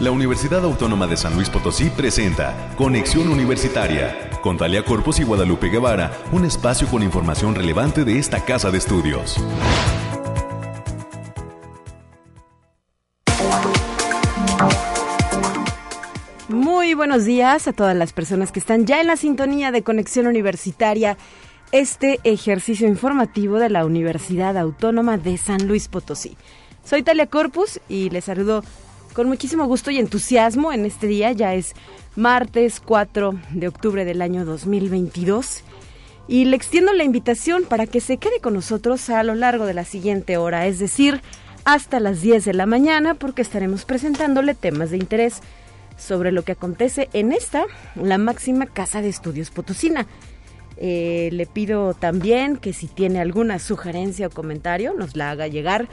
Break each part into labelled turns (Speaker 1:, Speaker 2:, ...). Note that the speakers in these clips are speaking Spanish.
Speaker 1: La Universidad Autónoma de San Luis Potosí presenta Conexión Universitaria con Talia Corpus y Guadalupe Guevara, un espacio con información relevante de esta casa de estudios.
Speaker 2: Muy buenos días a todas las personas que están ya en la sintonía de Conexión Universitaria, este ejercicio informativo de la Universidad Autónoma de San Luis Potosí. Soy Talia Corpus y les saludo con muchísimo gusto y entusiasmo en este día. Ya es martes 4 de octubre del año 2022. Y le extiendo la invitación para que se quede con nosotros a lo largo de la siguiente hora, es decir, hasta las 10 de la mañana, porque estaremos presentándole temas de interés sobre lo que acontece en esta, la máxima casa de estudios Potosina. Eh, le pido también que si tiene alguna sugerencia o comentario nos la haga llegar.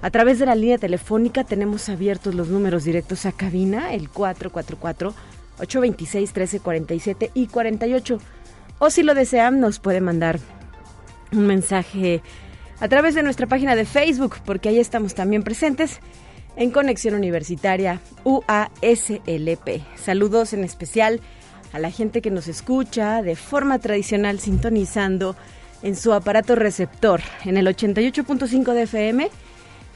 Speaker 2: A través de la línea telefónica tenemos abiertos los números directos a cabina, el 444-826-1347 y 48. O si lo desean, nos puede mandar un mensaje a través de nuestra página de Facebook, porque ahí estamos también presentes en Conexión Universitaria UASLP. Saludos en especial a la gente que nos escucha de forma tradicional sintonizando en su aparato receptor en el 88.5 de FM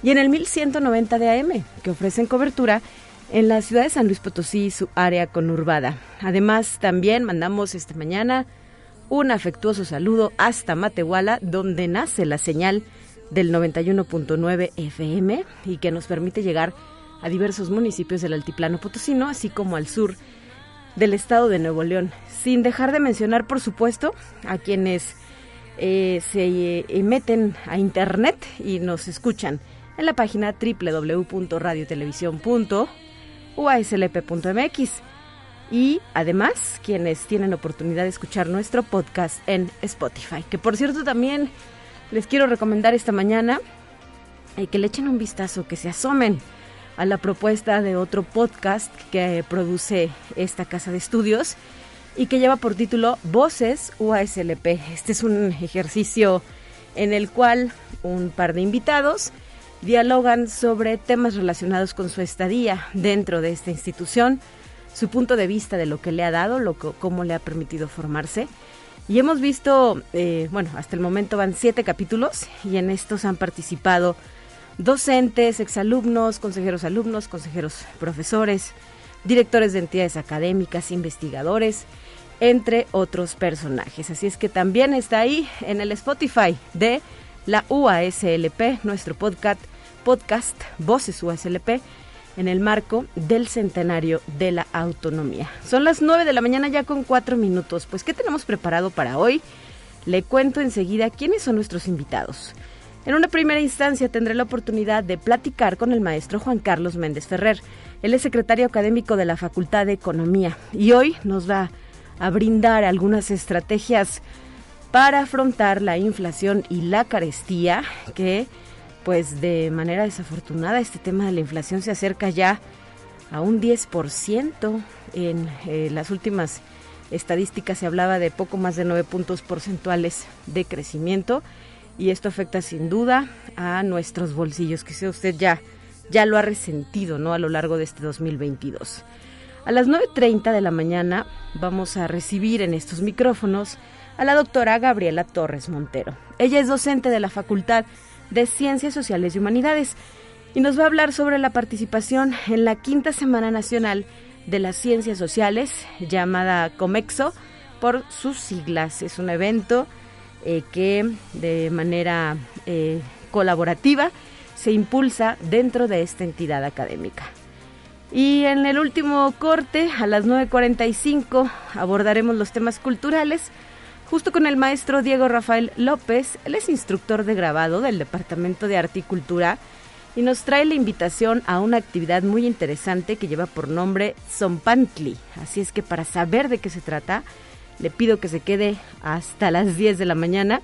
Speaker 2: y en el 1190 de AM, que ofrecen cobertura en la ciudad de San Luis Potosí y su área conurbada. Además, también mandamos esta mañana un afectuoso saludo hasta Matehuala, donde nace la señal del 91.9 FM y que nos permite llegar a diversos municipios del altiplano potosino, así como al sur del estado de Nuevo León, sin dejar de mencionar, por supuesto, a quienes eh, se eh, meten a internet y nos escuchan en la página www.radiotelevisión.uaslp.mx y además quienes tienen oportunidad de escuchar nuestro podcast en Spotify, que por cierto también les quiero recomendar esta mañana eh, que le echen un vistazo, que se asomen a la propuesta de otro podcast que produce esta casa de estudios y que lleva por título Voces UASLP. Este es un ejercicio en el cual un par de invitados dialogan sobre temas relacionados con su estadía dentro de esta institución, su punto de vista de lo que le ha dado, lo cómo le ha permitido formarse y hemos visto, eh, bueno, hasta el momento van siete capítulos y en estos han participado docentes, exalumnos, consejeros alumnos, consejeros profesores, directores de entidades académicas, investigadores, entre otros personajes. Así es que también está ahí en el Spotify de la UASLP, nuestro podcast, podcast Voces UASLP en el marco del centenario de la autonomía. Son las 9 de la mañana ya con cuatro minutos. Pues, ¿qué tenemos preparado para hoy? Le cuento enseguida quiénes son nuestros invitados. En una primera instancia tendré la oportunidad de platicar con el maestro Juan Carlos Méndez Ferrer. Él es secretario académico de la Facultad de Economía y hoy nos va a brindar algunas estrategias para afrontar la inflación y la carestía que pues de manera desafortunada este tema de la inflación se acerca ya a un 10%. En eh, las últimas estadísticas se hablaba de poco más de 9 puntos porcentuales de crecimiento y esto afecta sin duda a nuestros bolsillos, que usted ya, ya lo ha resentido ¿no? a lo largo de este 2022. A las 9.30 de la mañana vamos a recibir en estos micrófonos a la doctora Gabriela Torres Montero. Ella es docente de la Facultad Ciencias Sociales y Humanidades y nos va a hablar sobre la participación en la quinta Semana Nacional de las Ciencias Sociales llamada COMEXO por sus siglas. Es un evento eh, que de manera eh, colaborativa se impulsa dentro de esta entidad académica. Y en el último corte, a las 9.45, abordaremos los temas culturales justo con el maestro Diego Rafael López. Él es instructor de grabado del Departamento de Articultura y nos trae la invitación a una actividad muy interesante que lleva por nombre Zompantli. Así es que para saber de qué se trata, le pido que se quede hasta las 10 de la mañana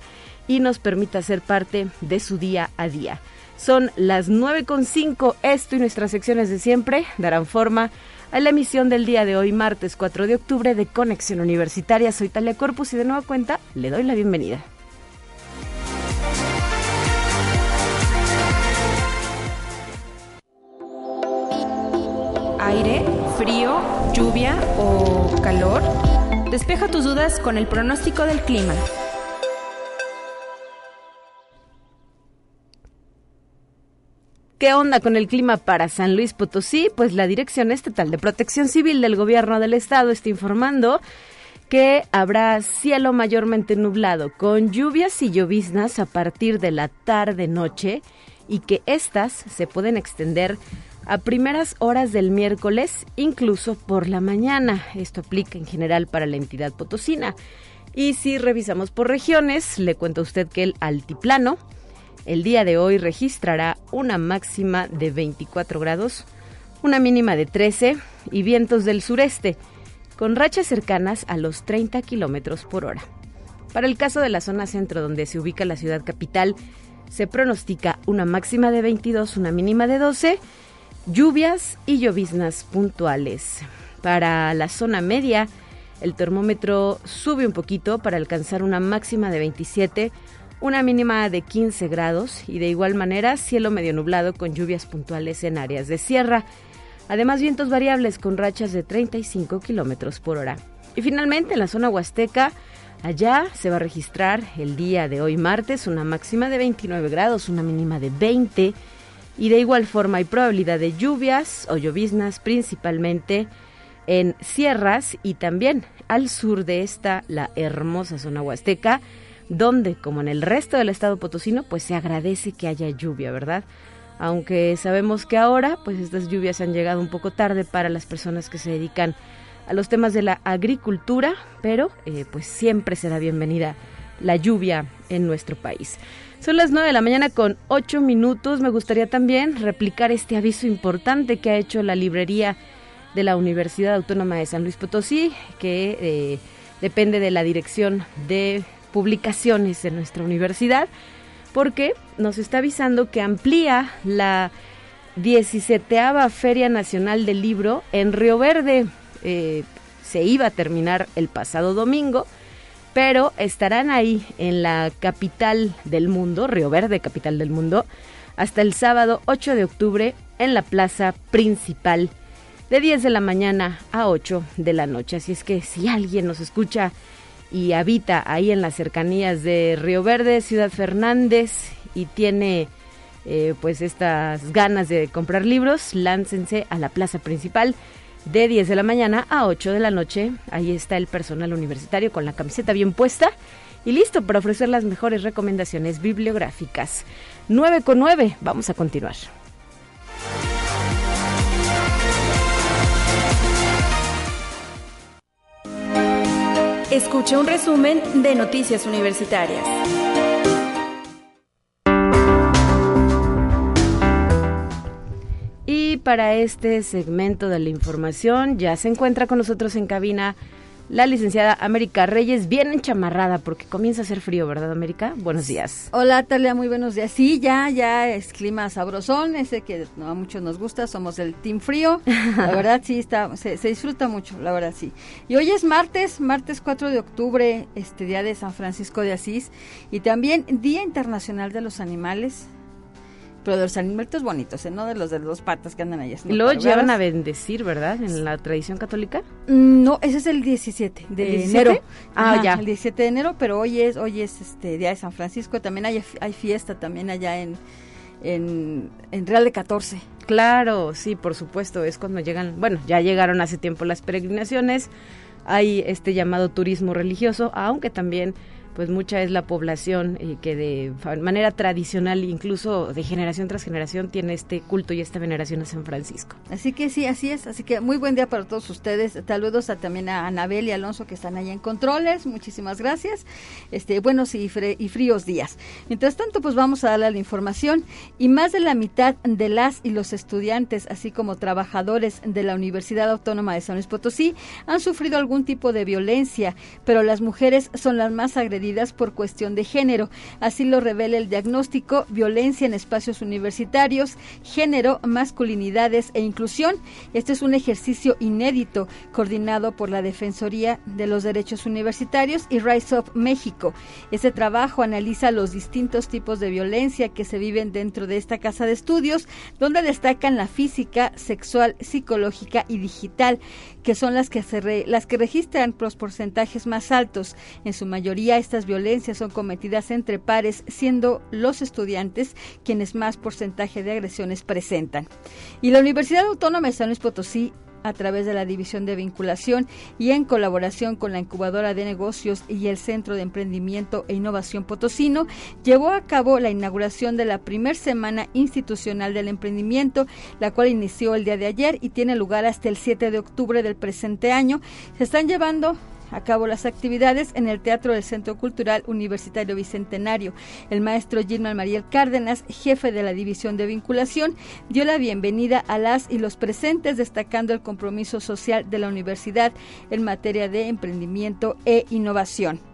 Speaker 2: y nos permita ser parte de su día a día. Son las 9.5, esto y nuestras secciones de siempre darán forma a la emisión del día de hoy, martes 4 de octubre, de Conexión Universitaria. Soy Talia Corpus y de nueva cuenta le doy la bienvenida.
Speaker 3: aire, frío, lluvia o calor? Despeja tus dudas con el pronóstico del clima.
Speaker 2: ¿Qué onda con el clima para San Luis Potosí? Pues la Dirección Estatal de Protección Civil del Gobierno del Estado está informando que habrá cielo mayormente nublado con lluvias y lloviznas a partir de la tarde-noche y que éstas se pueden extender a primeras horas del miércoles, incluso por la mañana. Esto aplica en general para la entidad potosina. Y si revisamos por regiones, le cuento a usted que el altiplano, el día de hoy registrará una máxima de 24 grados, una mínima de 13 y vientos del sureste, con rachas cercanas a los 30 kilómetros por hora. Para el caso de la zona centro, donde se ubica la ciudad capital, se pronostica una máxima de 22, una mínima de 12, lluvias y lloviznas puntuales. Para la zona media, el termómetro sube un poquito para alcanzar una máxima de 27, una mínima de 15 grados y de igual manera cielo medio nublado con lluvias puntuales en áreas de sierra. Además vientos variables con rachas de 35 kilómetros por hora. Y finalmente en la zona huasteca, allá se va a registrar el día de hoy martes una máxima de 29 grados, una mínima de 20 y de igual forma hay probabilidad de lluvias o lloviznas principalmente en sierras y también al sur de esta, la hermosa zona huasteca donde, como en el resto del estado potosino, pues se agradece que haya lluvia, ¿verdad? Aunque sabemos que ahora, pues estas lluvias han llegado un poco tarde para las personas que se dedican a los temas de la agricultura, pero eh, pues siempre será bienvenida la lluvia en nuestro país. Son las 9 de la mañana con 8 minutos. Me gustaría también replicar este aviso importante que ha hecho la librería de la Universidad Autónoma de San Luis Potosí, que eh, depende de la Dirección de publicaciones de nuestra universidad, porque nos está avisando que amplía la 17 Feria Nacional del Libro en Río Verde. Eh, se iba a terminar el pasado domingo, pero estarán ahí en la capital del mundo, Río Verde, capital del mundo, hasta el sábado 8 de octubre en la plaza principal de 10 de la mañana a 8 de la noche. Así es que si alguien nos escucha y habita ahí en las cercanías de Río Verde, Ciudad Fernández y tiene eh, pues estas ganas de comprar libros, láncense a la plaza principal de 10 de la mañana a 8 de la noche. Ahí está el personal universitario con la camiseta bien puesta y listo para ofrecer las mejores recomendaciones bibliográficas. 9 con 9, vamos a continuar.
Speaker 3: Escuche un resumen de Noticias Universitarias.
Speaker 2: Y para este segmento de la información ya se encuentra con nosotros en cabina la licenciada América Reyes, bien enchamarrada porque comienza a hacer frío, ¿verdad, América? Buenos días.
Speaker 4: Hola, Talia, muy buenos días. Sí, ya, ya es clima sabrosón, ese que a muchos nos gusta, somos del Team Frío. La verdad, sí, está, se, se, disfruta mucho, la verdad, sí. Y hoy es martes, martes 4 de octubre, este día de San Francisco de Asís, y también Día Internacional de los Animales pero de los animalitos bonitos, ¿eh? no de los de dos patas que andan allá.
Speaker 2: Y luego llevan a bendecir, ¿verdad? En la tradición católica.
Speaker 4: Mm, no, ese es el 17 de enero. Ah, ya. El 17 de enero, pero hoy es hoy es este día de San Francisco. También hay, hay fiesta también allá en, en, en Real de 14.
Speaker 2: Claro, sí, por supuesto. Es cuando llegan, bueno, ya llegaron hace tiempo las peregrinaciones. Hay este llamado turismo religioso, aunque también pues mucha es la población eh, que de manera tradicional, incluso de generación tras generación, tiene este culto y esta veneración a San Francisco.
Speaker 4: Así que sí, así es. Así que muy buen día para todos ustedes. Saludos también a Anabel y Alonso que están allá en controles. Muchísimas gracias. Este, buenos y, y fríos días. Mientras tanto, pues vamos a darle la información. Y más de la mitad de las y los estudiantes, así como trabajadores de la Universidad Autónoma de San Luis Potosí, han sufrido algún tipo de violencia, pero las mujeres son las más agredidas por cuestión de género. Así lo revela el diagnóstico Violencia en espacios universitarios, género, masculinidades e inclusión. Este es un ejercicio inédito coordinado por la Defensoría de los Derechos Universitarios y Rise Up México. Este trabajo analiza los distintos tipos de violencia que se viven dentro de esta casa de estudios, donde destacan la física, sexual, psicológica y digital, que son las que, se las que registran los porcentajes más altos. En su mayoría, estas violencias son cometidas entre pares, siendo los estudiantes quienes más porcentaje de agresiones presentan. Y la Universidad Autónoma de San Luis Potosí a través de la División de Vinculación y en colaboración con la Incubadora de Negocios y el Centro de Emprendimiento e Innovación Potosino, llevó a cabo la inauguración de la primer semana institucional del emprendimiento, la cual inició el día de ayer y tiene lugar hasta el 7 de octubre del presente año. Se están llevando a cabo las actividades en el Teatro del Centro Cultural Universitario Bicentenario. El maestro Gilman Mariel Cárdenas, jefe de la División de Vinculación, dio la bienvenida a las y los presentes, destacando el compromiso social de la universidad en materia de emprendimiento e innovación.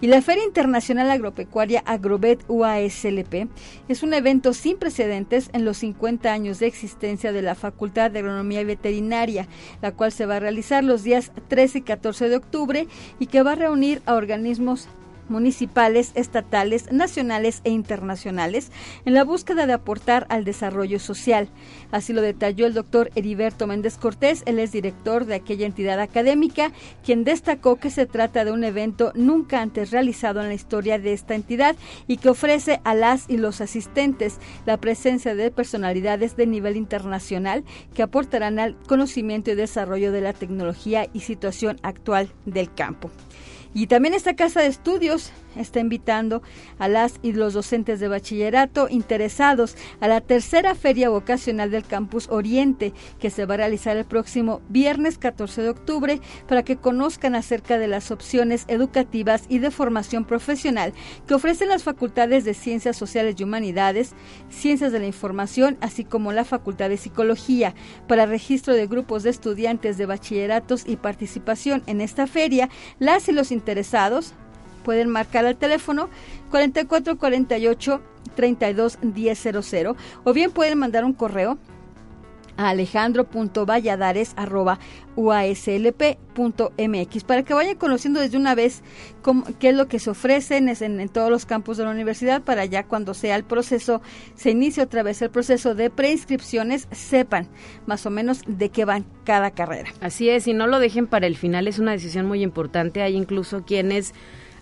Speaker 4: Y la Feria Internacional Agropecuaria Agrobet UASLP es un evento sin precedentes en los 50 años de existencia de la Facultad de Agronomía y Veterinaria, la cual se va a realizar los días 13 y 14 de octubre y que va a reunir a organismos municipales, estatales, nacionales e internacionales en la búsqueda de aportar al desarrollo social. Así lo detalló el doctor Heriberto Méndez Cortés, él es director de aquella entidad académica, quien destacó que se trata de un evento nunca antes realizado en la historia de esta entidad y que ofrece a las y los asistentes la presencia de personalidades de nivel internacional que aportarán al conocimiento y desarrollo de la tecnología y situación actual del campo. Y también esta casa de estudios está invitando a las y los docentes de bachillerato interesados a la tercera feria vocacional del Campus Oriente, que se va a realizar el próximo viernes 14 de octubre, para que conozcan acerca de las opciones educativas y de formación profesional que ofrecen las facultades de Ciencias Sociales y Humanidades, Ciencias de la Información, así como la Facultad de Psicología, para registro de grupos de estudiantes de bachilleratos y participación en esta feria, las y los interesados pueden marcar al teléfono 4448 32 1000 o bien pueden mandar un correo a alejandro.valladares.uaslp.mx para que vayan conociendo desde una vez qué es lo que se ofrece en, en, todos los campos de la universidad para ya cuando sea el proceso, se inicie otra vez el proceso de preinscripciones, sepan más o menos de qué van cada carrera.
Speaker 2: Así es, y no lo dejen para el final, es una decisión muy importante. Hay incluso quienes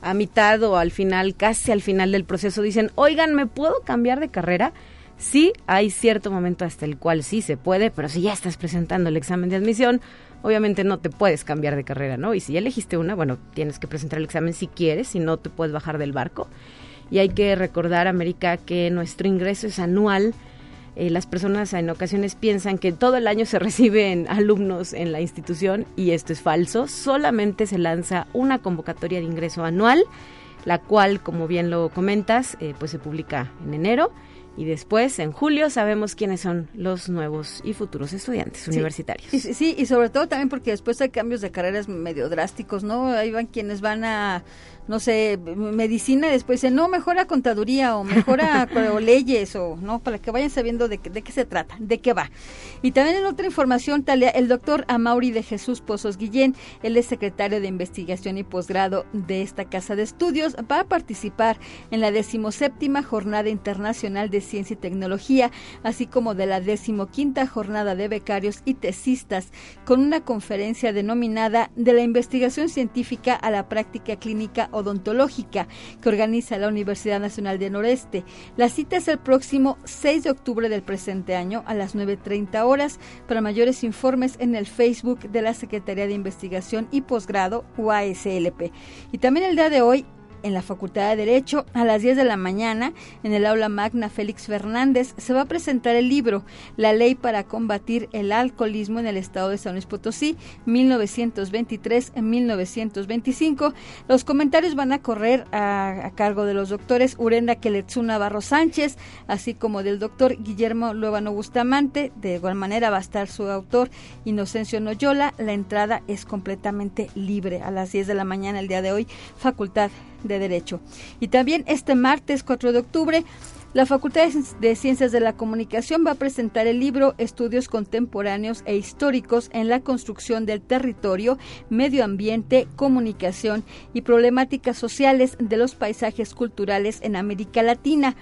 Speaker 2: a mitad o al final, casi al final del proceso, dicen, oigan, ¿me puedo cambiar de carrera? Sí, hay cierto momento hasta el cual sí se puede, pero si ya estás presentando el examen de admisión, obviamente no te puedes cambiar de carrera, ¿no? Y si ya elegiste una, bueno, tienes que presentar el examen si quieres, si no te puedes bajar del barco. Y hay que recordar, América, que nuestro ingreso es anual eh, las personas en ocasiones piensan que todo el año se reciben alumnos en la institución y esto es falso. Solamente se lanza una convocatoria de ingreso anual, la cual, como bien lo comentas, eh, pues se publica en enero y después, en julio, sabemos quiénes son los nuevos y futuros estudiantes universitarios.
Speaker 4: sí, y sobre todo también porque después hay cambios de carreras medio drásticos, ¿no? Ahí van quienes van a no sé, medicina y después dice, no, mejora contaduría o mejora leyes o no, para que vayan sabiendo de, de, qué se trata, de qué va. Y también en otra información, Talia, el doctor Amauri de Jesús Pozos Guillén, él es secretario de investigación y posgrado de esta casa de estudios, va a participar en la decimoséptima Jornada Internacional de Ciencia y Tecnología, así como de la decimoquinta Jornada de Becarios y Tesistas, con una conferencia denominada De la investigación científica a la práctica clínica odontológica que organiza la Universidad Nacional de Noreste. La cita es el próximo 6 de octubre del presente año a las 9.30 horas. Para mayores informes en el Facebook de la Secretaría de Investigación y Posgrado UASLP. Y también el día de hoy en la Facultad de Derecho a las 10 de la mañana en el aula magna Félix Fernández se va a presentar el libro La ley para combatir el alcoholismo en el estado de San Luis Potosí 1923-1925. Los comentarios van a correr a, cargo de los doctores Urenda Keletsuna Navarro Sánchez, así como del doctor Guillermo Luevano Bustamante. De igual manera va a estar su autor Inocencio Noyola. La entrada es completamente libre a las 10 de la mañana el día de hoy, Facultad de Derecho. Y también este martes 4 de octubre la Facultad de Ciencias de la Comunicación va a presentar el libro Estudios Contemporáneos e Históricos en la Construcción del Territorio, Medio Ambiente, Comunicación y Problemáticas Sociales de los Paisajes Culturales en América Latina.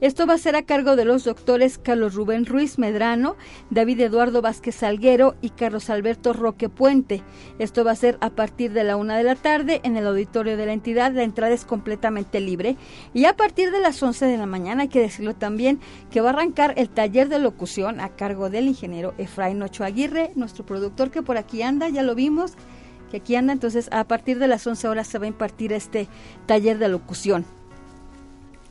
Speaker 4: Esto va a ser a cargo de los doctores Carlos Rubén Ruiz Medrano, David Eduardo Vázquez Salguero y Carlos Alberto Roque Puente. Esto va a ser a partir de la una de la tarde en el auditorio de la entidad. La entrada es completamente libre. Y a partir de las 11 de la mañana, hay que decirlo también, que va a arrancar el taller de locución a cargo del ingeniero Efraín Ocho Aguirre, nuestro productor que por aquí anda, ya lo vimos que aquí anda, entonces a partir de las 11 horas se va a impartir este taller de locución.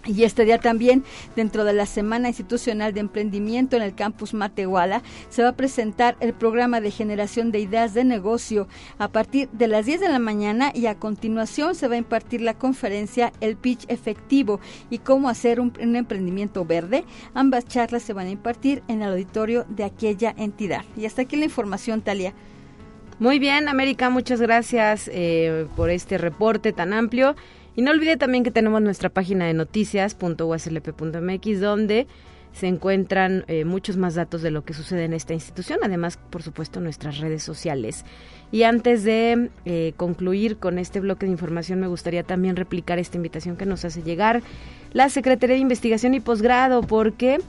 Speaker 4: Y este día también, dentro de la Semana Institucional de Emprendimiento en el campus Matehuala, se va a presentar el programa de generación de ideas de negocio a partir de las 10 de la mañana y a continuación se va a impartir la conferencia El Pitch Efectivo y cómo hacer un, emprendimiento verde. Ambas charlas se van a impartir en el auditorio de aquella entidad. Y hasta aquí la información, Talia.
Speaker 2: Muy bien, América, muchas gracias eh, por este reporte tan amplio. Y no olvide también que tenemos nuestra página de noticias.uslp.mx donde se encuentran eh, muchos más datos de lo que sucede en esta institución, además, por supuesto, nuestras redes sociales. Y antes de eh, concluir con este bloque de información, me gustaría también replicar esta invitación que nos hace llegar la Secretaría de Investigación y Posgrado, porque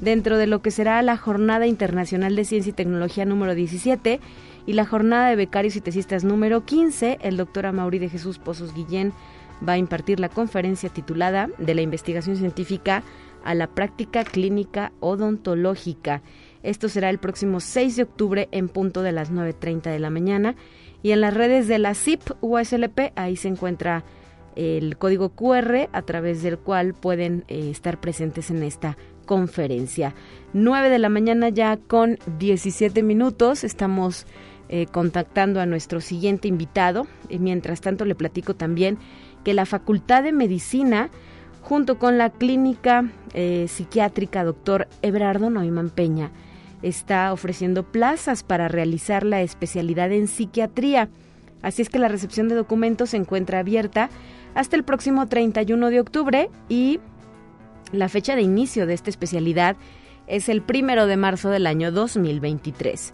Speaker 2: dentro de lo que será la Jornada Internacional de Ciencia y Tecnología número 17 y la Jornada de Becarios y Tesistas número 15, el doctor Amaury de Jesús Pozos Guillén va a impartir la conferencia titulada De la investigación científica a la práctica clínica odontológica. Esto será el próximo 6 de octubre en punto de las 9.30 de la mañana. Y en las redes de la CIP USLP, ahí se encuentra el código QR a través del cual pueden eh, estar presentes en esta conferencia. 9 de la mañana ya con 17 minutos. Estamos eh, contactando a nuestro siguiente invitado. Y mientras tanto le platico también que la Facultad de Medicina, junto con la Clínica eh, Psiquiátrica Doctor Ebrardo Neumann Peña, está ofreciendo plazas para realizar la especialidad en psiquiatría. Así es que la recepción de documentos se encuentra abierta hasta el próximo 31 de octubre y la fecha de inicio de esta especialidad es el primero de marzo del año 2023.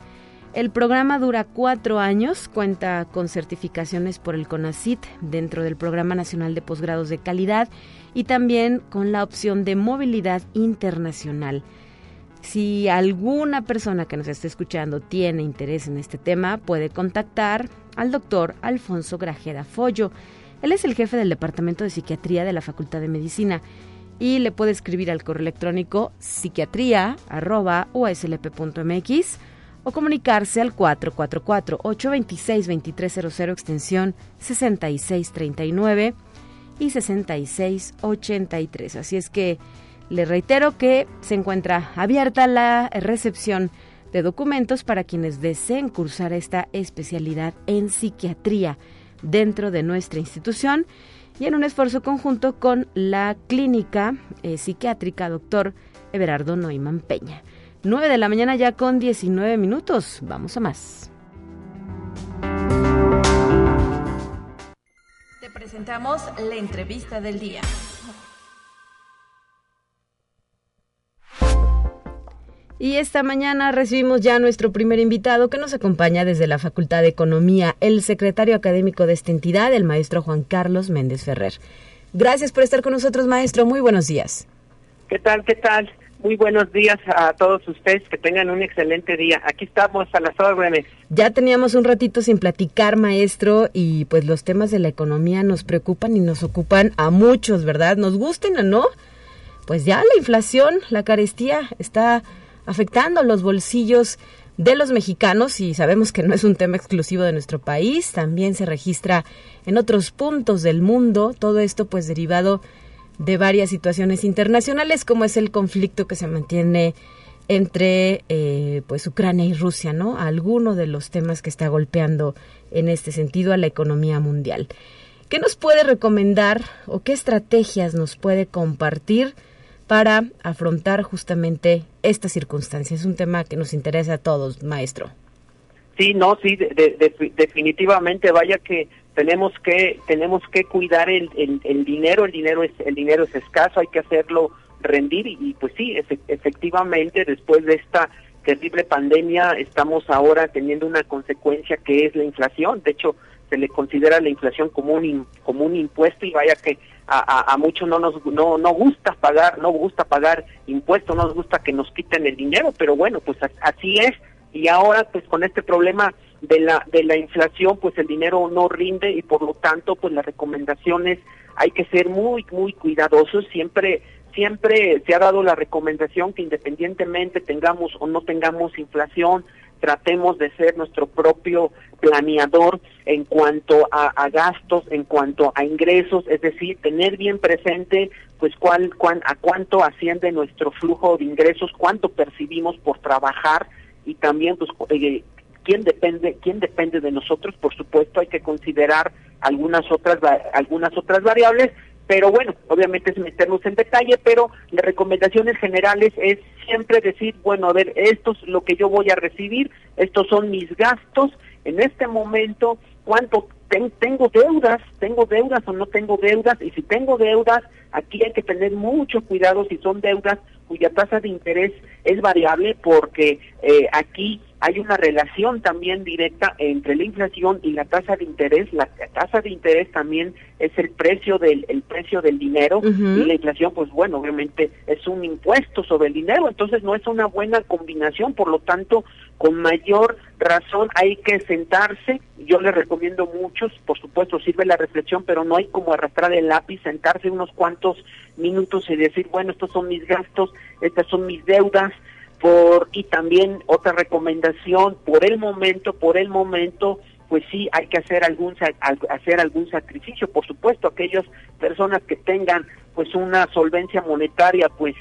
Speaker 2: El programa dura cuatro años, cuenta con certificaciones por el CONACIT dentro del Programa Nacional de Posgrados de Calidad y también con la opción de movilidad internacional. Si alguna persona que nos esté escuchando tiene interés en este tema, puede contactar al doctor Alfonso Grajeda Follo. Él es el jefe del Departamento de Psiquiatría de la Facultad de Medicina y le puede escribir al correo electrónico psiquiatría.uslp.mx o comunicarse al 444-826-2300 extensión 6639 y 6683. Así es que le reitero que se encuentra abierta la recepción de documentos para quienes deseen cursar esta especialidad en psiquiatría dentro de nuestra institución y en un esfuerzo conjunto con la clínica eh, psiquiátrica doctor Everardo Neumann Peña. 9 de la mañana ya con 19 minutos. Vamos a más.
Speaker 3: Te presentamos la entrevista del día.
Speaker 2: Y esta mañana recibimos ya a nuestro primer invitado que nos acompaña desde la Facultad de Economía, el secretario académico de esta entidad, el maestro Juan Carlos Méndez Ferrer. Gracias por estar con nosotros, maestro. Muy buenos días.
Speaker 5: ¿Qué tal? ¿Qué tal? Muy buenos días a todos ustedes, que tengan un excelente día. Aquí estamos a las órdenes.
Speaker 2: Ya teníamos un ratito sin platicar, maestro, y pues los temas de la economía nos preocupan y nos ocupan a muchos, ¿verdad? Nos gusten o no, pues ya la inflación, la carestía está afectando los bolsillos de los mexicanos y sabemos que no es un tema exclusivo de nuestro país, también se registra en otros puntos del mundo, todo esto pues derivado de varias situaciones internacionales, como es el conflicto que se mantiene entre eh, pues Ucrania y Rusia, ¿no? Alguno de los temas que está golpeando en este sentido a la economía mundial. ¿Qué nos puede recomendar o qué estrategias nos puede compartir para afrontar justamente esta circunstancia? Es un tema que nos interesa a todos, maestro.
Speaker 5: Sí, no, sí, definitivamente, vaya que tenemos que tenemos que cuidar el, el, dinero, el dinero es el dinero es escaso, hay que hacerlo rendir y, pues sí, efectivamente después de esta terrible pandemia estamos ahora teniendo una consecuencia que es la inflación. De hecho, se le considera la inflación como un como un impuesto y vaya que a, a, muchos no nos no no gusta pagar no gusta pagar impuestos no nos gusta que nos quiten el dinero pero bueno pues así es y ahora pues con este problema de la de la inflación pues el dinero no rinde y por lo tanto pues las recomendaciones hay que ser muy muy cuidadosos. Siempre siempre se ha dado la recomendación que independientemente tengamos o no tengamos inflación tratemos de ser nuestro propio planeador en cuanto a, gastos, en cuanto a ingresos, es decir, tener bien presente pues cuál, cuán, a cuánto asciende nuestro flujo de ingresos, cuánto percibimos por trabajar y también pues eh, quién depende quién depende de nosotros, por supuesto hay que considerar algunas otras algunas otras variables pero bueno, obviamente es meternos en detalle, pero las recomendaciones generales es siempre decir, bueno, a ver, esto es lo que yo voy a recibir, estos son mis gastos, en este momento, cuánto tengo deudas, tengo deudas o no tengo deudas, y si tengo deudas, aquí hay que tener mucho cuidado si son deudas cuya tasa de interés es variable, porque eh, aquí hay una relación también directa entre la inflación y la tasa de interés. La tasa de interés también es el precio del el precio del dinero. Y la inflación, pues bueno, obviamente es un impuesto sobre el dinero, entonces no es una buena combinación, por lo tanto, con mayor razón hay que sentarse. Yo les recomiendo muchos, por supuesto sirve la reflexión, pero no hay como arrastrar el lápiz, sentarse unos cuantos minutos y decir, bueno, estos son mis gastos, estas son mis deudas, por y también otra recomendación por el momento por el momento pues sí hay que hacer algún hacer algún sacrificio por supuesto aquellas personas que tengan pues una solvencia monetaria pues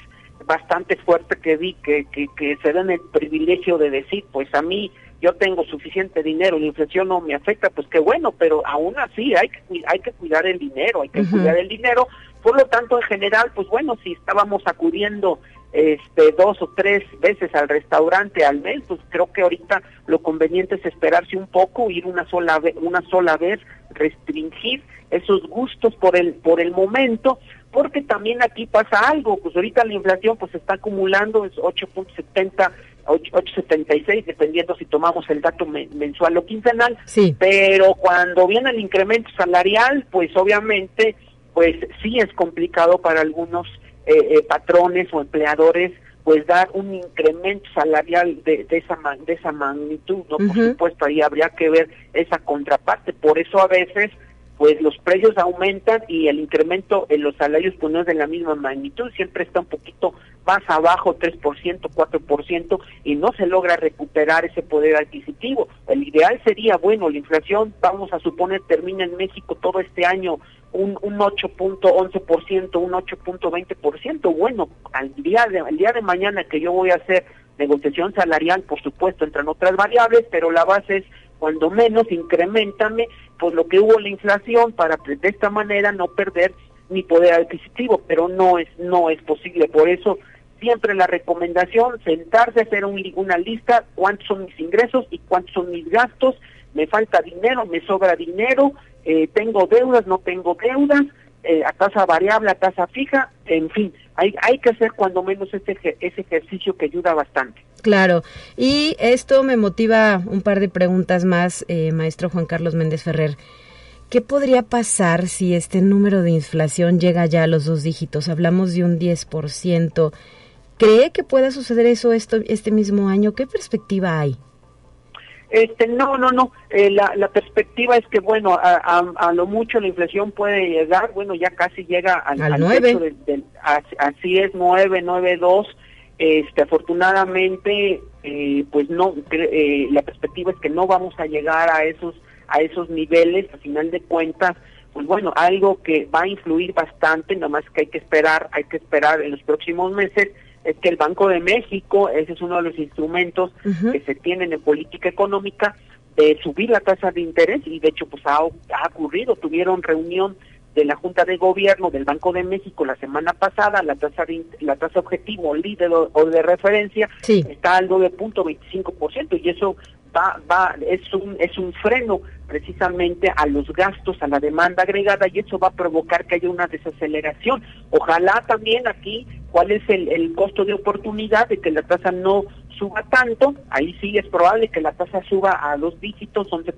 Speaker 5: bastante fuerte que vi que, que, que se den el privilegio de decir pues a mí yo tengo suficiente dinero, la inflación no me afecta, pues qué bueno, pero aún así hay que hay que cuidar el dinero, hay que cuidar el dinero. Por lo tanto, en general, pues bueno, si estábamos acudiendo este dos o tres veces al restaurante al mes, pues creo que ahorita lo conveniente es esperarse un poco, ir una sola vez, una sola vez, restringir esos gustos por el por el momento, porque también aquí pasa algo, pues ahorita la inflación pues está acumulando es 8.70 8.76 dependiendo si tomamos el dato mensual o quincenal,
Speaker 2: sí.
Speaker 5: pero cuando viene el incremento salarial, pues obviamente pues sí es complicado para algunos eh, eh, patrones o empleadores pues dar un incremento salarial de, de esa de esa magnitud no por supuesto ahí habría que ver esa contraparte. Por eso a veces pues los precios aumentan y el incremento en los salarios pues no es de la misma magnitud, siempre está un poquito más abajo, 3%, 4%, y no se logra recuperar ese poder adquisitivo. El ideal sería, bueno, la inflación, vamos a suponer, termina en México todo este año un, un 8.11%, un 8.20%. Bueno, al día, de, al día de mañana que yo voy a hacer negociación salarial, por supuesto, entran otras variables, pero la base es cuando menos incrementame por lo que hubo la inflación para de esta manera no perder mi poder adquisitivo, pero no es no es posible, por eso siempre la recomendación sentarse hacer una lista cuántos son mis ingresos y cuántos son mis gastos, me falta dinero, me sobra dinero, eh, tengo deudas, no tengo deudas, eh, a tasa variable, a tasa fija, en fin, hay, hay que hacer cuando menos ese, ese ejercicio que ayuda bastante.
Speaker 2: Claro, y esto me motiva un par de preguntas más, eh, maestro Juan Carlos Méndez Ferrer. ¿Qué podría pasar si este número de inflación llega ya a los dos dígitos? Hablamos de un 10%. ¿Cree que pueda suceder eso esto, este mismo año? ¿Qué perspectiva hay?
Speaker 5: Este, no, no, no. Eh, la, la, perspectiva es que, bueno, a, a, lo mucho la inflación puede llegar, bueno, ya casi llega al,
Speaker 2: al, 9.
Speaker 5: así es, 9, 9, 2. Este, afortunadamente, eh, pues no, eh, la perspectiva es que no vamos a llegar a esos, a esos niveles, a final de cuentas, pues bueno, algo que va a influir bastante, nada más que hay que esperar, hay que esperar en los próximos meses, es que el Banco de México, ese es uno de los instrumentos que se tienen en política económica, de subir la tasa de interés y de hecho pues ha, ha ocurrido, tuvieron reunión de la Junta de Gobierno del Banco de México la semana pasada, la tasa de, la tasa objetivo líder o, de referencia está al 9.25% y eso va, va, es un, es un freno precisamente a los gastos, a la demanda agregada y eso va a provocar que haya una desaceleración. Ojalá también aquí, ¿cuál es el, el costo de oportunidad de que la tasa no suba tanto? Ahí sí es probable que la tasa suba a dos dígitos, 11%,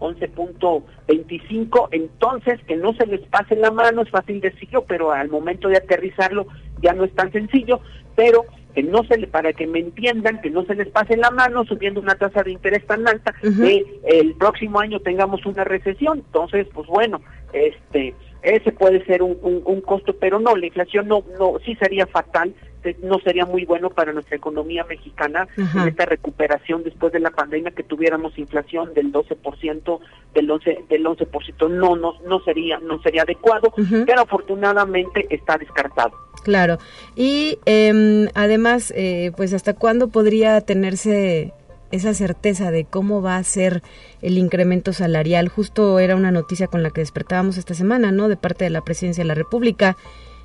Speaker 5: 11.25, entonces que no se les pase la mano, es fácil decirlo, pero al momento de aterrizarlo ya no es tan sencillo, pero que no se le, para que me entiendan, que no se les pase la mano subiendo una tasa de interés tan alta, que el próximo año tengamos una recesión. Entonces, pues bueno, este, ese puede ser un, un, costo, pero no, la inflación no, no, sí sería fatal, no sería muy bueno para nuestra economía mexicana en esta recuperación después de la pandemia que tuviéramos inflación del 12%, del 11 del 11%, no no no sería no sería adecuado, pero afortunadamente está descartado.
Speaker 2: Claro. Y eh, además, eh, pues hasta cuándo podría tenerse esa certeza de cómo va a ser el incremento salarial. Justo era una noticia con la que despertábamos esta semana, ¿no? De parte de la Presidencia de la República,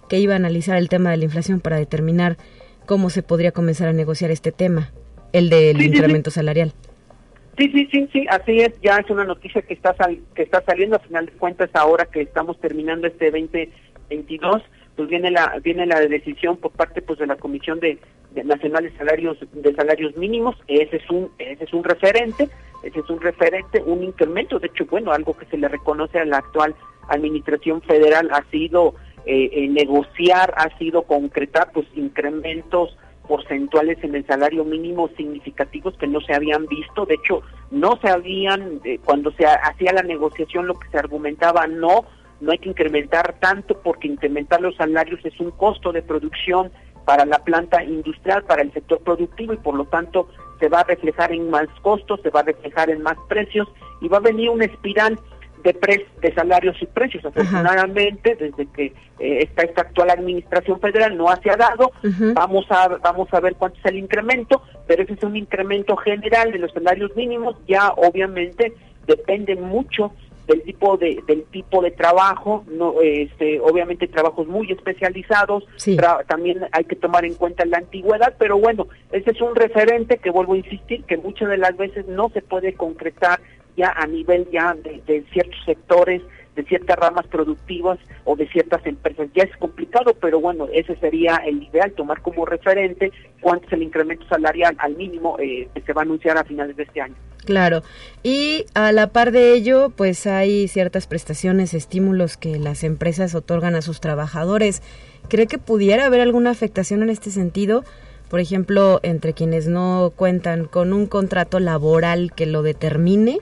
Speaker 2: que iba a analizar el tema de la inflación para determinar cómo se podría comenzar a negociar este tema, el del incremento salarial.
Speaker 5: Sí, sí, sí, sí, así es, ya es una noticia que está que está saliendo a final de cuentas ahora que estamos terminando este 2022 pues viene la viene la decisión por parte pues de la Comisión de, Nacional de Salarios de Salarios Mínimos, ese es un ese es un referente, ese es un referente, un incremento, de hecho, bueno, algo que se le reconoce a la actual administración federal ha sido eh, eh, negociar, ha sido concretar pues incrementos porcentuales en el salario mínimo significativos que no se habían visto, de hecho no se habían, eh, cuando se hacía la negociación lo que se argumentaba no no hay que incrementar tanto porque incrementar los salarios es un costo de producción para la planta industrial, para el sector productivo y por lo tanto se va a reflejar en más costos, se va a reflejar en más precios y va a venir una espiral de, pre de salarios y precios. Afortunadamente, desde que eh, está esta actual administración federal no se ha dado, vamos a vamos a ver cuánto es el incremento, pero ese es un incremento general de los salarios mínimos, ya obviamente depende mucho del tipo de del tipo de trabajo no este obviamente trabajos muy especializados también hay que tomar en cuenta la antigüedad pero bueno ese es un referente que vuelvo a insistir que muchas de las veces no se puede concretar ya a nivel ya de ciertos sectores de ciertas ramas productivas o de ciertas empresas. Ya es complicado, pero bueno, ese sería el ideal, tomar como referente cuánto es el incremento salarial al mínimo eh, que se va a anunciar a finales de este año.
Speaker 2: Claro, y a la par de ello, pues hay ciertas prestaciones, estímulos que las empresas otorgan a sus trabajadores. ¿Cree que pudiera haber alguna afectación en este sentido? Por ejemplo, entre quienes no cuentan con un contrato laboral que lo determine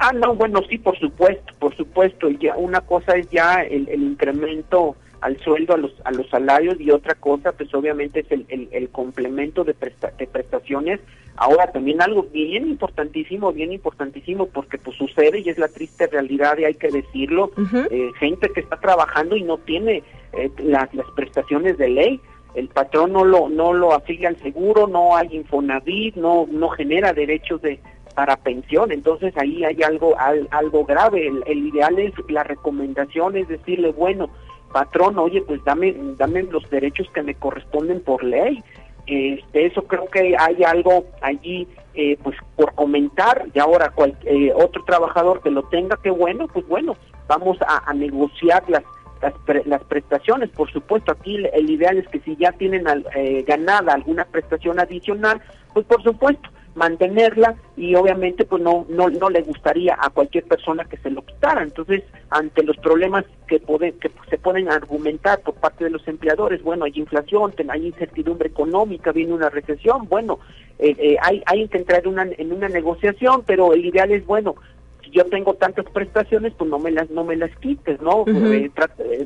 Speaker 5: Ah, no, bueno, sí, por supuesto, por supuesto. Ya una cosa es ya el, incremento al sueldo, a los, a los salarios y otra cosa, pues obviamente es el, el, complemento de, de prestaciones. Ahora también algo bien importantísimo, bien importantísimo, porque pues sucede y es la triste realidad y hay que decirlo, eh, gente que está trabajando y no tiene eh, las, las prestaciones de ley el patrón no lo no lo afilia al seguro, no hay Infonavit, no no genera derechos de, para pensión. Entonces ahí hay algo algo grave. El, ideal es la recomendación es decirle, bueno, patrón, oye, pues dame dame los derechos que me corresponden por ley. Este, eso creo que hay algo allí eh, pues por comentar y ahora cual, eh, otro trabajador que lo tenga, que bueno, pues bueno, vamos a, negociar las las, las, prestaciones, por supuesto, aquí el, ideal es que si ya tienen eh, ganada alguna prestación adicional, pues por supuesto, mantenerla y obviamente pues no, no, no le gustaría a cualquier persona que se lo quitara. Entonces, ante los problemas que, que se pueden argumentar por parte de los empleadores, bueno, hay inflación, hay incertidumbre económica, viene una recesión, bueno, eh, eh, hay, hay que entrar una, en una negociación, pero el ideal es, bueno, si yo tengo tantas prestaciones, pues no me las no me las quites, ¿no? Eh,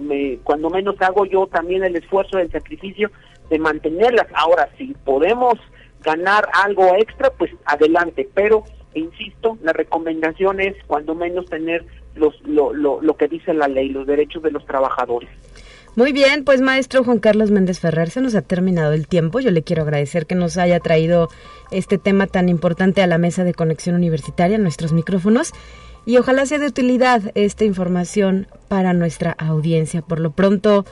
Speaker 5: me, cuando menos hago yo también el esfuerzo, el sacrificio de mantenerlas. Ahora, si podemos ganar algo extra, pues adelante, pero insisto, la recomendación es cuando menos tener los, lo, lo, lo que dice la ley, los derechos de los trabajadores.
Speaker 2: Muy bien, pues maestro Juan Carlos Méndez Ferrer, se nos ha terminado el tiempo. Yo le quiero agradecer que nos haya traído este tema tan importante a la mesa de conexión universitaria, nuestros micrófonos, y ojalá sea de utilidad esta información para nuestra audiencia. Por lo pronto,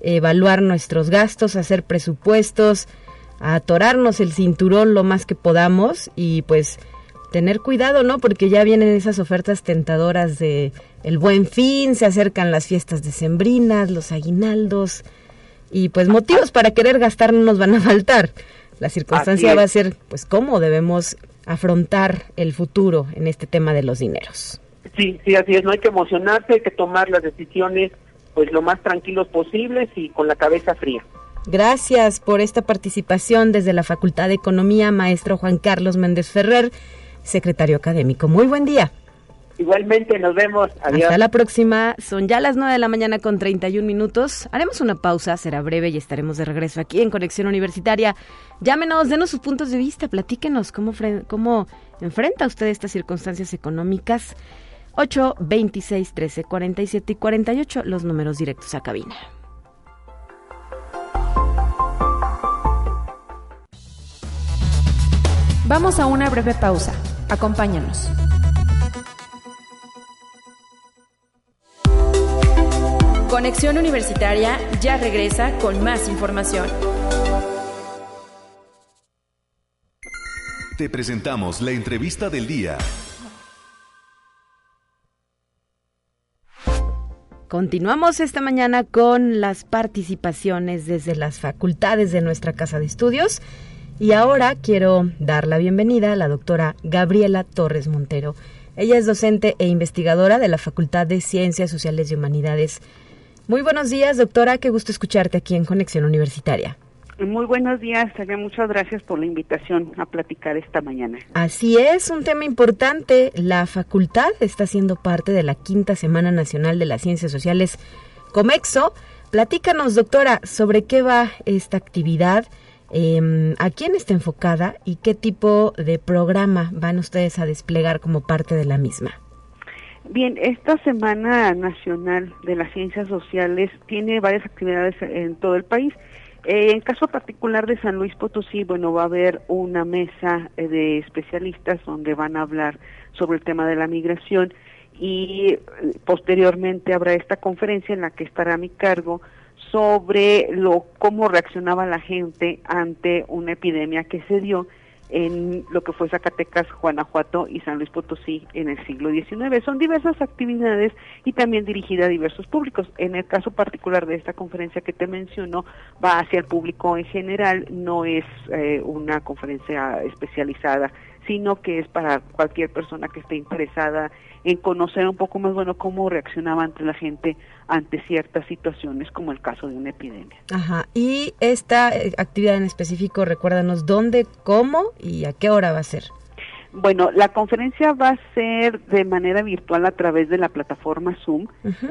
Speaker 2: evaluar nuestros gastos, hacer presupuestos, a atorarnos el cinturón lo más que podamos y pues tener cuidado, ¿no? Porque ya vienen esas ofertas tentadoras de el buen fin, se acercan las fiestas decembrinas, los aguinaldos y pues motivos para querer gastar no nos van a faltar. La circunstancia va a ser pues cómo debemos afrontar el futuro en este tema de los dineros.
Speaker 5: Sí, sí, así es, no hay que emocionarse, hay que tomar las decisiones pues lo más tranquilos posibles y con la cabeza fría.
Speaker 2: Gracias por esta participación desde la Facultad de Economía, maestro Juan Carlos Méndez Ferrer, secretario académico. Muy buen día.
Speaker 5: Igualmente, nos vemos. Adiós.
Speaker 2: Hasta la próxima. Son ya las 9 de la mañana con 31 minutos. Haremos una pausa, será breve y estaremos de regreso aquí en Conexión Universitaria. Llámenos, denos sus puntos de vista, platíquenos cómo, cómo enfrenta usted estas circunstancias económicas. 8, 26, 13, 47 y 48, los números directos a cabina.
Speaker 3: Vamos a una breve pausa. Acompáñanos. Conexión Universitaria ya regresa con más información.
Speaker 1: Te presentamos la entrevista del día.
Speaker 2: Continuamos esta mañana con las participaciones desde las facultades de nuestra casa de estudios y ahora quiero dar la bienvenida a la doctora Gabriela Torres Montero. Ella es docente e investigadora de la Facultad de Ciencias Sociales y Humanidades muy buenos días, doctora. Qué gusto escucharte aquí en Conexión Universitaria.
Speaker 6: Muy buenos días, Tania. Muchas gracias por la invitación a platicar esta mañana.
Speaker 2: Así es, un tema importante. La facultad está siendo parte de la quinta Semana Nacional de las Ciencias Sociales Comexo. Platícanos, doctora, sobre qué va esta actividad, em, a quién está enfocada y qué tipo de programa van ustedes a desplegar como parte de la misma.
Speaker 6: Bien, esta Semana Nacional de las Ciencias Sociales tiene varias actividades en todo el país. Eh, en caso particular de San Luis Potosí, bueno, va a haber una mesa eh, de especialistas donde van a hablar sobre el tema de la migración y eh, posteriormente habrá esta conferencia en la que estará a mi cargo sobre lo cómo reaccionaba la gente ante una epidemia que se dio en lo que fue Zacatecas, Guanajuato y San Luis Potosí en el siglo XIX. Son diversas actividades y también dirigida a diversos públicos. En el caso particular de esta conferencia que te menciono, va hacia el público en general, no es eh, una conferencia especializada sino que es para cualquier persona que esté interesada en conocer un poco más, bueno, cómo reaccionaba ante la gente ante ciertas situaciones, como el caso de una epidemia.
Speaker 2: Ajá, y esta eh, actividad en específico, recuérdanos dónde, cómo y a qué hora va a ser.
Speaker 6: Bueno, la conferencia va a ser de manera virtual a través de la plataforma Zoom,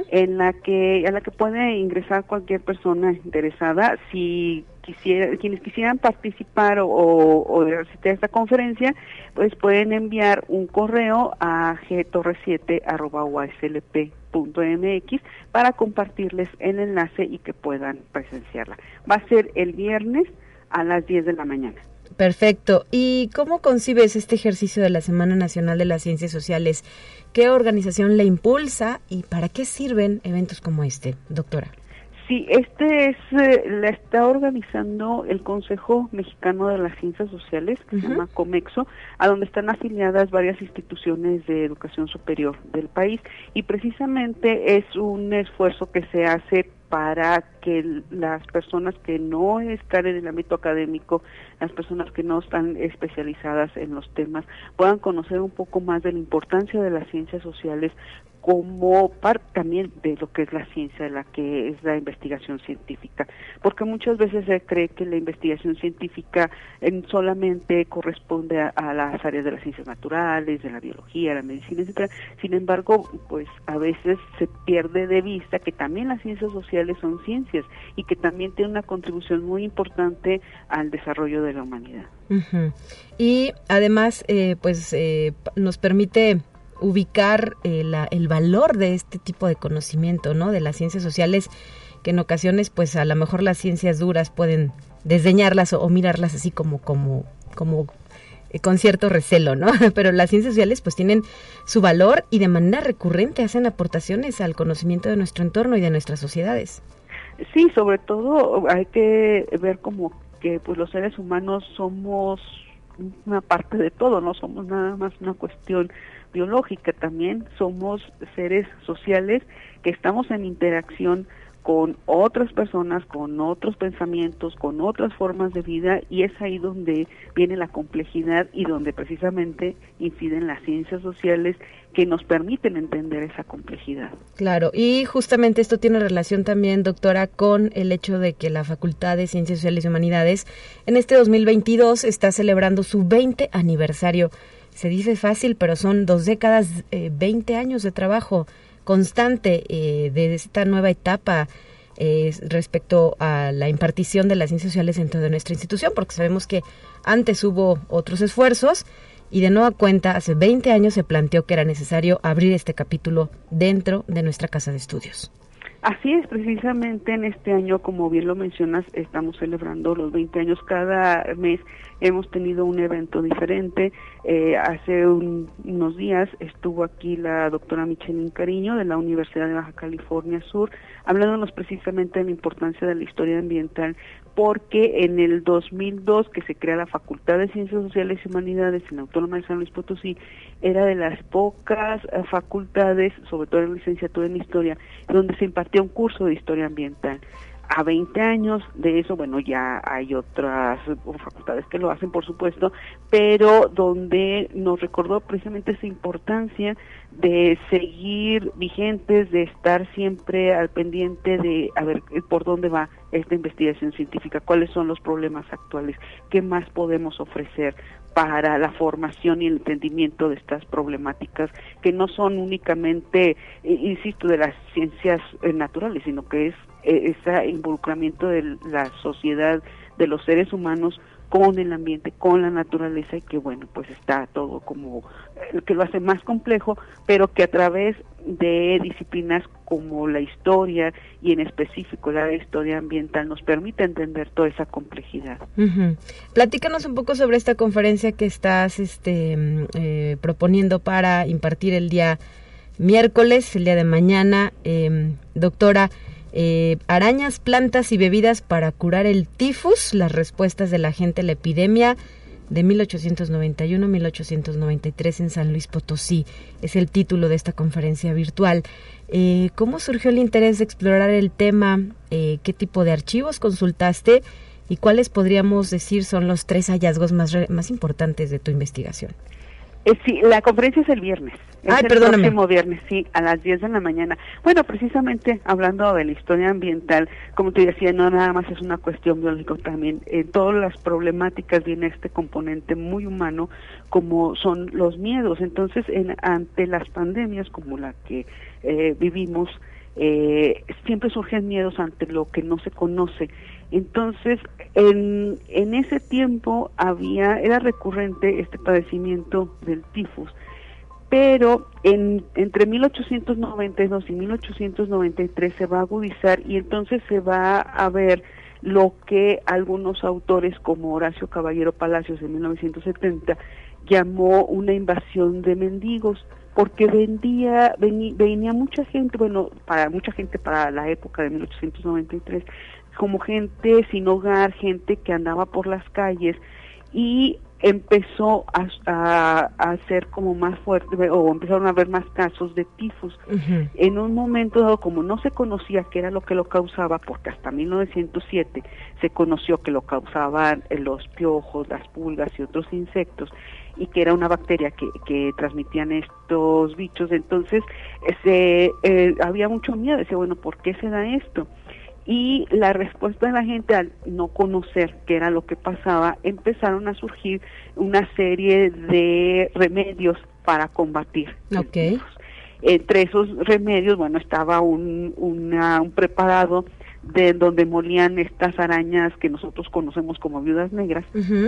Speaker 6: en la que a la que puede ingresar cualquier persona interesada. Si quisiera, quienes quisieran participar o, o, asistir a esta conferencia, pues pueden enviar un correo a gtorre7@uslp.mx para compartirles el enlace y que puedan presenciarla. Va a ser el viernes a las 10 de la mañana.
Speaker 2: Perfecto. ¿Y cómo concibes este ejercicio de la Semana Nacional de las Ciencias Sociales? ¿Qué organización le impulsa y para qué sirven eventos como este, doctora?
Speaker 6: Sí, este es, eh, la está organizando el Consejo Mexicano de las Ciencias Sociales, que se llama COMEXO, a donde están afiliadas varias instituciones de educación superior del país. Y precisamente es un esfuerzo que se hace para que las personas que no están en el ámbito académico, las personas que no están especializadas en los temas, puedan conocer un poco más de la importancia de las ciencias sociales como parte también de lo que es la ciencia, de la que es la investigación científica, porque muchas veces se cree que la investigación científica solamente corresponde a, las áreas de las ciencias naturales, de la biología, la medicina, etcétera. Sin embargo, pues a veces se pierde de vista que también las ciencias sociales son ciencias y que también tienen una contribución muy importante al desarrollo de la humanidad.
Speaker 2: Y además, eh, pues eh, nos permite ubicar eh, el valor de este tipo de conocimiento, ¿no? De las ciencias sociales, que en ocasiones, pues a lo mejor las ciencias duras pueden desdeñarlas o, mirarlas así como, como, como eh, con cierto recelo, ¿no? Pero las ciencias sociales pues tienen su valor y de manera recurrente hacen aportaciones al conocimiento de nuestro entorno y de nuestras sociedades.
Speaker 6: Sí, sobre todo hay que ver como que pues los seres humanos somos una parte de todo, no somos nada más una cuestión biológica, también somos seres sociales que estamos en interacción con otras personas, con otros pensamientos, con otras formas de vida y es ahí donde viene la complejidad y donde precisamente inciden las ciencias sociales que nos permiten entender esa complejidad.
Speaker 2: Claro, y justamente esto tiene relación también, doctora, con el hecho de que la Facultad de Ciencias Sociales y Humanidades en este 2022 está celebrando su 20 aniversario. Se dice fácil, pero son dos décadas, eh, 20 años de trabajo constante eh, de esta nueva etapa eh, respecto a la impartición de las ciencias sociales dentro de nuestra institución, porque sabemos que antes hubo otros esfuerzos y de nueva cuenta, hace 20 años se planteó que era necesario abrir este capítulo dentro de nuestra casa de estudios.
Speaker 6: Así es, precisamente en este año, como bien lo mencionas, estamos celebrando los 20 años. Cada mes hemos tenido un evento diferente. Eh, hace unos días estuvo aquí la doctora Michelin Cariño de la Universidad de Baja California Sur, hablándonos precisamente de la importancia de la historia ambiental porque en el 2002 que se crea la Facultad de Ciencias Sociales y Humanidades en la Autónoma de San Luis Potosí, era de las pocas eh, facultades, sobre todo en licenciatura en Historia, donde se impartía un curso de Historia Ambiental a 20 años de eso, bueno, ya hay otras facultades que lo hacen, por supuesto, pero donde nos recordó precisamente esa importancia de seguir vigentes, de estar siempre al pendiente de a ver por dónde va esta investigación científica, cuáles son los problemas actuales, qué más podemos ofrecer para la formación y el entendimiento de estas problemáticas que no son únicamente, eh, insisto, de las ciencias eh, naturales, sino que es ese involucramiento de la sociedad, de los seres humanos con el ambiente, con la naturaleza y que bueno, pues está todo como eh, que lo hace más complejo, pero que a través de disciplinas como la historia y en específico la historia ambiental nos permite entender toda esa complejidad.
Speaker 2: Platícanos un poco sobre esta conferencia que estás este, mm, eh, proponiendo para impartir el día miércoles, el día de mañana, em, doctora. Eh, arañas, plantas y bebidas para curar el tifus, las respuestas de la gente a la epidemia de 1891-1893 en San Luis Potosí. Es el título de esta conferencia virtual. Eh, ¿Cómo surgió el interés de explorar el tema? Eh, ¿Qué tipo de archivos consultaste? ¿Y cuáles podríamos decir son los tres hallazgos más, más importantes de tu investigación?
Speaker 6: Eh, sí, la conferencia es el viernes. Es
Speaker 2: Ay,
Speaker 6: el
Speaker 2: perdóname.
Speaker 6: próximo viernes, sí, a las 10 de la mañana. Bueno, precisamente hablando de la historia ambiental, como te decía, no nada más es una cuestión biológica, también en todas las problemáticas viene este componente muy humano, como son los miedos. Entonces, en, ante las pandemias como la que eh, vivimos, eh, siempre surgen miedos ante lo que no se conoce. Entonces, en, en ese tiempo había, era recurrente este padecimiento del tifus, pero en, entre 1892 y 1893 se va a agudizar y entonces se va a ver lo que algunos autores como Horacio Caballero Palacios en 1970 llamó una invasión de mendigos porque vendía venía, venía mucha gente, bueno, para mucha gente para la época de 1893 como gente sin hogar, gente que andaba por las calles y empezó a, a, a ser como más fuerte o empezaron a haber más casos de tifus. En un momento dado, como no se conocía qué era lo que lo causaba, porque hasta 1907 se conoció que lo causaban eh, los piojos, las pulgas y otros insectos, y que era una bacteria que, que transmitían estos bichos, entonces eh, se, eh, había mucho miedo, decía, bueno, ¿por qué se da esto? Y la respuesta de la gente al no conocer qué era lo que pasaba, empezaron a surgir una serie de remedios para combatir. el
Speaker 2: Ok.
Speaker 6: tifus. Entre esos remedios, bueno, estaba un, una- un preparado de donde molían estas arañas que nosotros conocemos como viudas negras,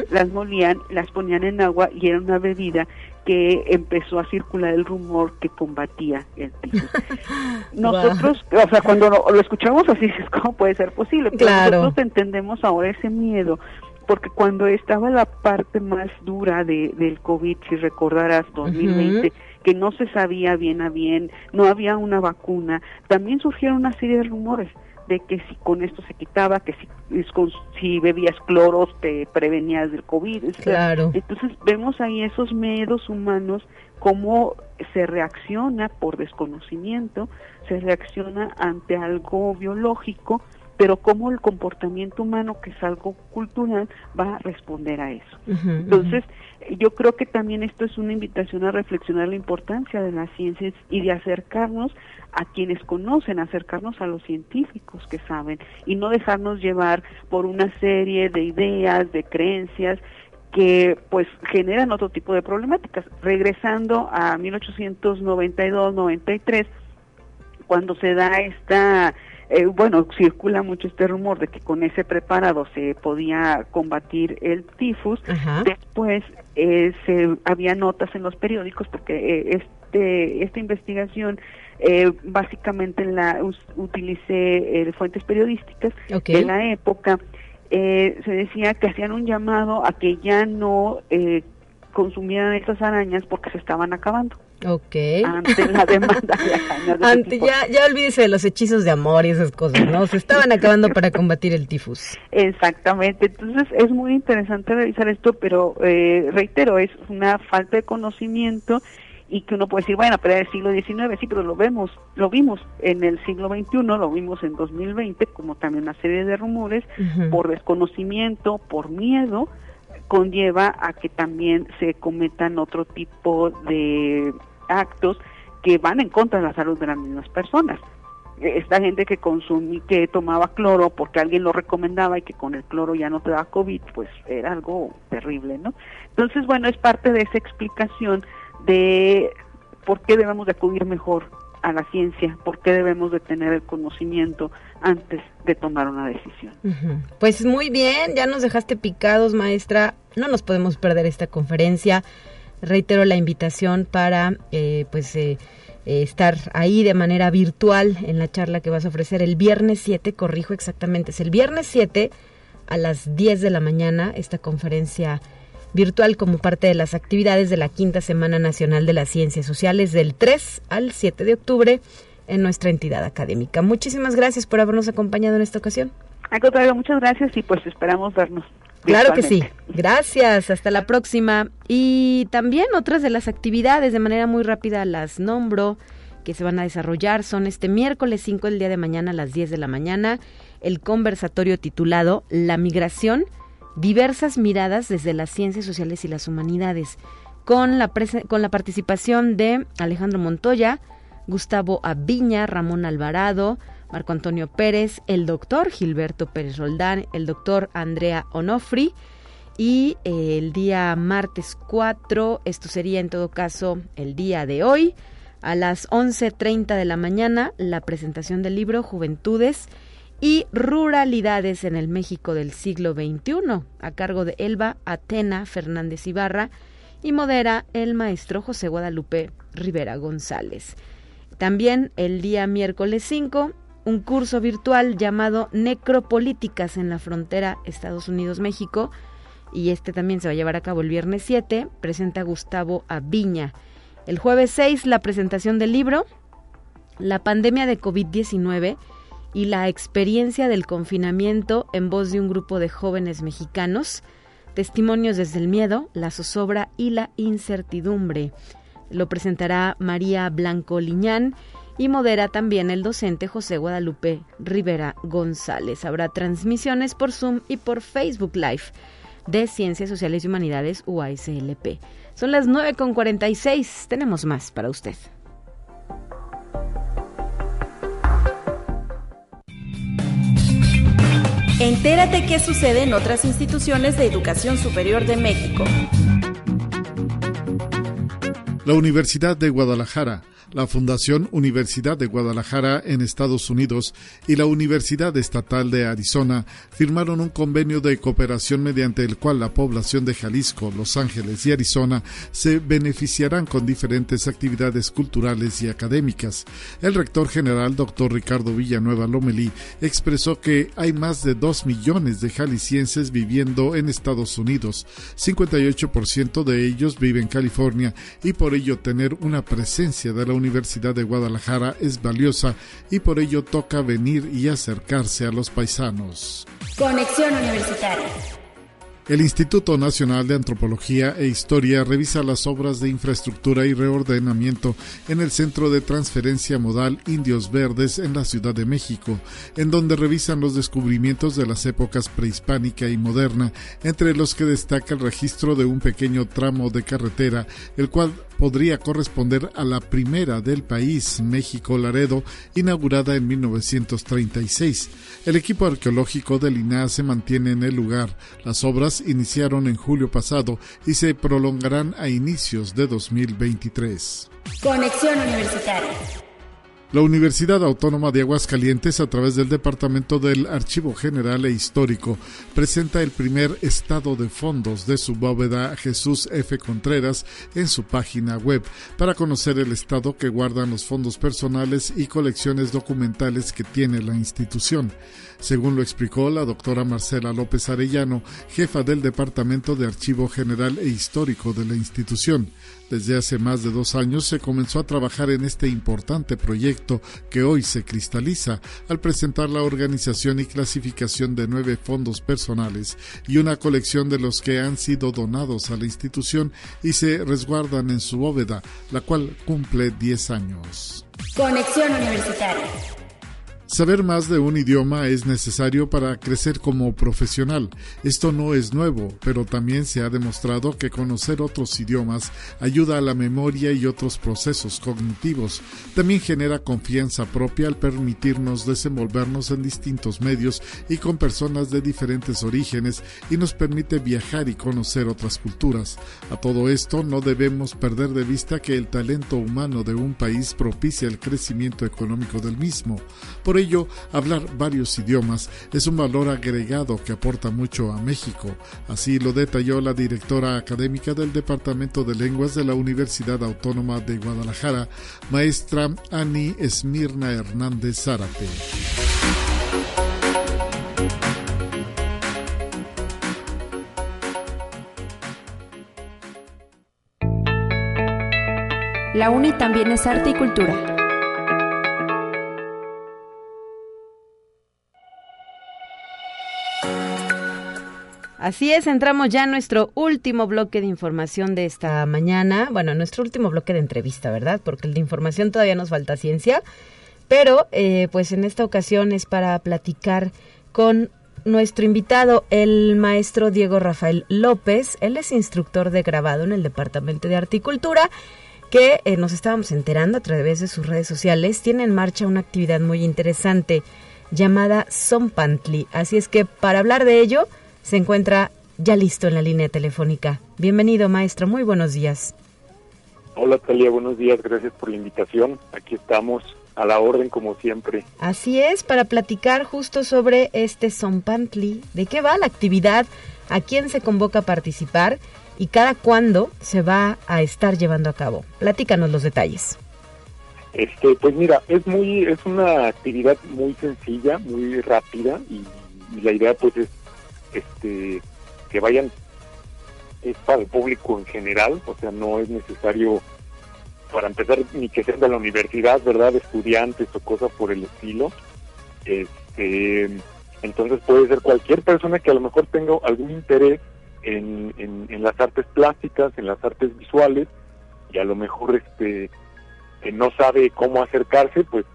Speaker 6: las molían, las ponían en agua y era una bebida que empezó a circular el rumor que combatía el tifus. Nosotros, o sea, cuando lo, lo escuchamos así, dices, ¿cómo puede ser posible? Pero
Speaker 2: Claro.
Speaker 6: nosotros entendemos ahora ese miedo, porque cuando estaba la parte más dura de, del COVID, si recordarás, 2020, que no se sabía bien a bien, no había una vacuna, también surgieron una serie de rumores de que si con esto se quitaba, que si, si bebías cloros te prevenías del COVID.
Speaker 2: Claro.
Speaker 6: Entonces vemos ahí esos miedos humanos, cómo se reacciona por desconocimiento, se reacciona ante algo biológico, pero cómo el comportamiento humano, que es algo cultural, va a responder a eso. Entonces, yo creo que también esto es una invitación a reflexionar la importancia de las ciencias y de acercarnos a quienes conocen, acercarnos a los científicos que saben y no dejarnos llevar por una serie de ideas, de creencias que pues generan otro tipo de problemáticas. Regresando a 1892-93, cuando se da esta eh, bueno, circula mucho este rumor de que con ese preparado se podía combatir el tifus. Después eh, se había notas en los periódicos porque eh, este esta investigación eh, básicamente la utilicé fuentes periodísticas de la época. se decía que hacían un llamado a que ya no consumieran estas arañas porque se estaban acabando.
Speaker 2: Ok.
Speaker 6: Ante la demanda de
Speaker 2: Ante, ya, ya olvídese de los hechizos de amor y esas cosas, ¿no? Se estaban acabando para combatir el tifus.
Speaker 6: Exactamente. Entonces es muy interesante revisar esto, pero eh, reitero, es una falta de conocimiento y que uno puede decir, bueno, pero era el siglo XIX, sí, pero lo vemos, lo vimos en el siglo XXI, lo vimos en 2020, como también una serie de rumores, por desconocimiento, por miedo, conlleva a que también se cometan otro tipo de actos que van en contra de la salud de las mismas personas. Esta gente que consumía, que tomaba cloro porque alguien lo recomendaba y que con el cloro ya no te da COVID, pues era algo terrible, ¿no? Entonces, bueno, es parte de esa explicación de por qué debemos de acudir mejor a la ciencia, por qué debemos de tener el conocimiento antes de tomar una decisión.
Speaker 2: Pues muy bien, ya nos dejaste picados, maestra. No nos podemos perder esta conferencia reitero la invitación para eh, pues eh, eh, estar ahí de manera virtual en la charla que vas a ofrecer el viernes 7, corrijo exactamente, es el viernes 7 a las 10 de la mañana esta conferencia virtual como parte de las actividades de la Quinta Semana Nacional de las Ciencias Sociales del 3 al 7 de octubre en nuestra entidad académica. Muchísimas gracias por habernos acompañado en esta ocasión.
Speaker 6: Al contrario, muchas gracias y pues esperamos vernos.
Speaker 2: Claro que sí. Gracias. Hasta la próxima. Y también otras de las actividades, de manera muy rápida las nombro, que se van a desarrollar son este miércoles 5 el día de mañana a las 10 de la mañana, el conversatorio titulado La migración, diversas miradas desde las ciencias sociales y las humanidades, con la, con la participación de Alejandro Montoya, Gustavo Aviña, Ramón Alvarado, Marco Antonio Pérez, el doctor Gilberto Pérez Roldán, el doctor Andrea Onofri. Y eh, el día martes 4, esto sería en todo caso el día de hoy, a las 11.30 de la mañana, la presentación del libro Juventudes y Ruralidades en el México del siglo XXI, a cargo de Elba Atena Fernández Ibarra y modera el maestro José Guadalupe Rivera González. También el día miércoles 5 un curso virtual llamado Necropolíticas en la frontera Estados Unidos-México y este también se va a llevar a cabo el viernes 7, presenta Gustavo Aviña. El jueves 6 la presentación del libro La pandemia de COVID-19 y la experiencia del confinamiento en voz de un grupo de jóvenes mexicanos, testimonios desde el miedo, la zozobra y la incertidumbre. Lo presentará María Blanco Liñán y modera también el docente José Guadalupe Rivera González. Habrá transmisiones por Zoom y por Facebook Live de Ciencias Sociales y Humanidades UASLP. Son las 9.46, tenemos más para usted.
Speaker 3: Entérate qué sucede en otras instituciones de educación superior de México.
Speaker 7: La Universidad de Guadalajara la Fundación Universidad de Guadalajara en Estados Unidos y la Universidad Estatal de Arizona firmaron un convenio de cooperación mediante el cual la población de Jalisco, Los Ángeles y Arizona se beneficiarán con diferentes actividades culturales y académicas. El rector general, doctor Ricardo Villanueva Lomelí, expresó que hay más de dos millones de jaliscienses viviendo en Estados Unidos. 58% de ellos viven en California y por ello tener una presencia de la Universidad de Guadalajara es valiosa y por ello toca venir y acercarse a los paisanos.
Speaker 3: Conexión Universitaria.
Speaker 7: El Instituto Nacional de Antropología e Historia revisa las obras de infraestructura y reordenamiento en el Centro de Transferencia Modal Indios Verdes en la Ciudad de México, en donde revisan los descubrimientos de las épocas prehispánica y moderna, entre los que destaca el registro de un pequeño tramo de carretera, el cual podría corresponder a la primera del país, México Laredo, inaugurada en 1936. El equipo arqueológico del INAH se mantiene en el lugar. Las obras iniciaron en julio pasado y se prolongarán a inicios de 2023.
Speaker 3: Conexión Universitaria.
Speaker 7: La Universidad Autónoma de Aguascalientes, a través del Departamento del Archivo General e Histórico, presenta el primer estado de fondos de su bóveda Jesús F. Contreras en su página web para conocer el estado que guardan los fondos personales y colecciones documentales que tiene la institución según lo explicó la doctora Marcela López Arellano, jefa del Departamento de Archivo General e Histórico de la institución. Desde hace más de dos años se comenzó a trabajar en este importante proyecto que hoy se cristaliza al presentar la organización y clasificación de nueve fondos personales y una colección de los que han sido donados a la institución y se resguardan en su bóveda, la cual cumple 10 años.
Speaker 3: Conexión Universitaria.
Speaker 7: Saber más de un idioma es necesario para crecer como profesional. Esto no es nuevo, pero también se ha demostrado que conocer otros idiomas ayuda a la memoria y otros procesos cognitivos. También genera confianza propia al permitirnos desenvolvernos en distintos medios y con personas de diferentes orígenes y nos permite viajar y conocer otras culturas. A todo esto no debemos perder de vista que el talento humano de un país propicia el crecimiento económico del mismo. Por ello, hablar varios idiomas es un valor agregado que aporta mucho a México. Así lo detalló la directora académica del Departamento de Lenguas de la Universidad Autónoma de Guadalajara, maestra Ani Esmirna Hernández Zárate.
Speaker 3: La UNI también es arte y cultura.
Speaker 2: Así es, entramos ya a nuestro último bloque de información de esta mañana. Bueno, nuestro último bloque de entrevista, ¿verdad? Porque el de información todavía nos falta ciencia. Pero, eh, pues en esta ocasión es para platicar con nuestro invitado, el maestro Diego Rafael López. Él es instructor de grabado en el Departamento de Articultura que eh, nos estábamos enterando a través de sus redes sociales, tiene en marcha una actividad muy interesante llamada Zompantli. Así es que para hablar de ello, se encuentra ya listo en la línea telefónica. Bienvenido, maestro. Muy buenos días.
Speaker 8: Hola, Talia. Buenos días. Gracias por la invitación. Aquí estamos a la orden, como siempre.
Speaker 2: Así es, para platicar justo sobre este Zompantli. ¿De qué va la actividad? ¿A quién se convoca a participar? ¿Y cada cuándo se va a estar llevando a cabo? Platícanos los detalles.
Speaker 8: Este, pues mira, es muy, es una actividad muy sencilla, muy rápida y, y la idea pues es este que vayan para el público en general, o sea, no es necesario para empezar ni que sean de la universidad, ¿verdad? Estudiantes o cosas por el estilo. Este, entonces puede ser cualquier persona que a lo mejor tenga algún interés en, en, las artes plásticas, en las artes visuales, y a lo mejor este no sabe cómo acercarse, pues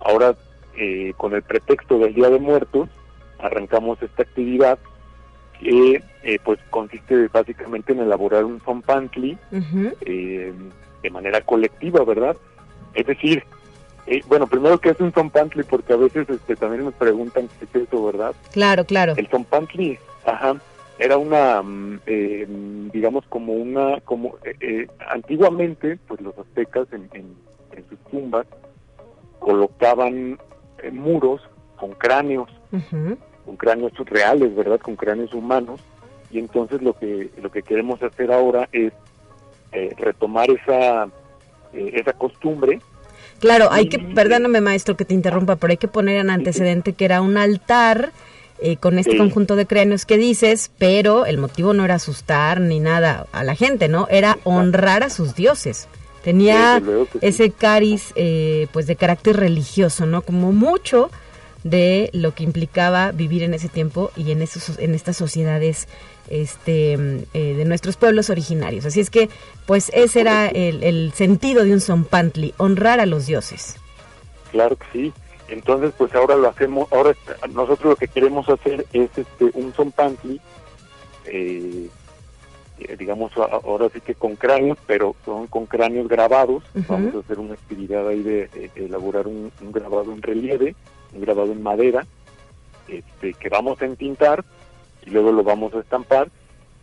Speaker 8: ahora eh, con el pretexto del Día de Muertos arrancamos esta actividad que eh, pues consiste básicamente en elaborar un son eh, de manera colectiva, ¿verdad? Es decir, eh, bueno, primero que es un son porque a veces este, también nos preguntan qué es eso, ¿verdad?
Speaker 2: Claro, claro.
Speaker 8: El son ajá, era una, mm, eh, digamos como una, como antiguamente, pues los aztecas en, sus tumbas colocaban muros con cráneos con cráneos reales, ¿verdad? Con cráneos humanos. Y entonces lo que, lo que queremos hacer ahora es eh, retomar esa, eh, esa costumbre.
Speaker 2: Claro, hay que, perdóname maestro que te interrumpa, pero hay que poner en antecedente que era un altar eh, con este conjunto de cráneos que dices, pero el motivo no era asustar ni nada a la gente, ¿no? Era honrar a sus dioses. Tenía ese cariz, eh, pues, de carácter religioso, ¿no? Como mucho de lo que implicaba vivir en ese tiempo y en esos, en estas sociedades este, eh, de nuestros pueblos originarios. Así es que, pues, ese era el, el sentido de un Zompantli, honrar a los dioses.
Speaker 8: Claro que sí. Entonces, pues ahora lo hacemos, ahora nosotros lo que queremos hacer es este un Zompantli eh, eh, digamos, ahora sí que con cráneos, pero son con cráneos grabados. Vamos a hacer una actividad ahí de, elaborar un, grabado en relieve, un grabado en madera, este, que vamos a entintar y luego lo vamos a estampar.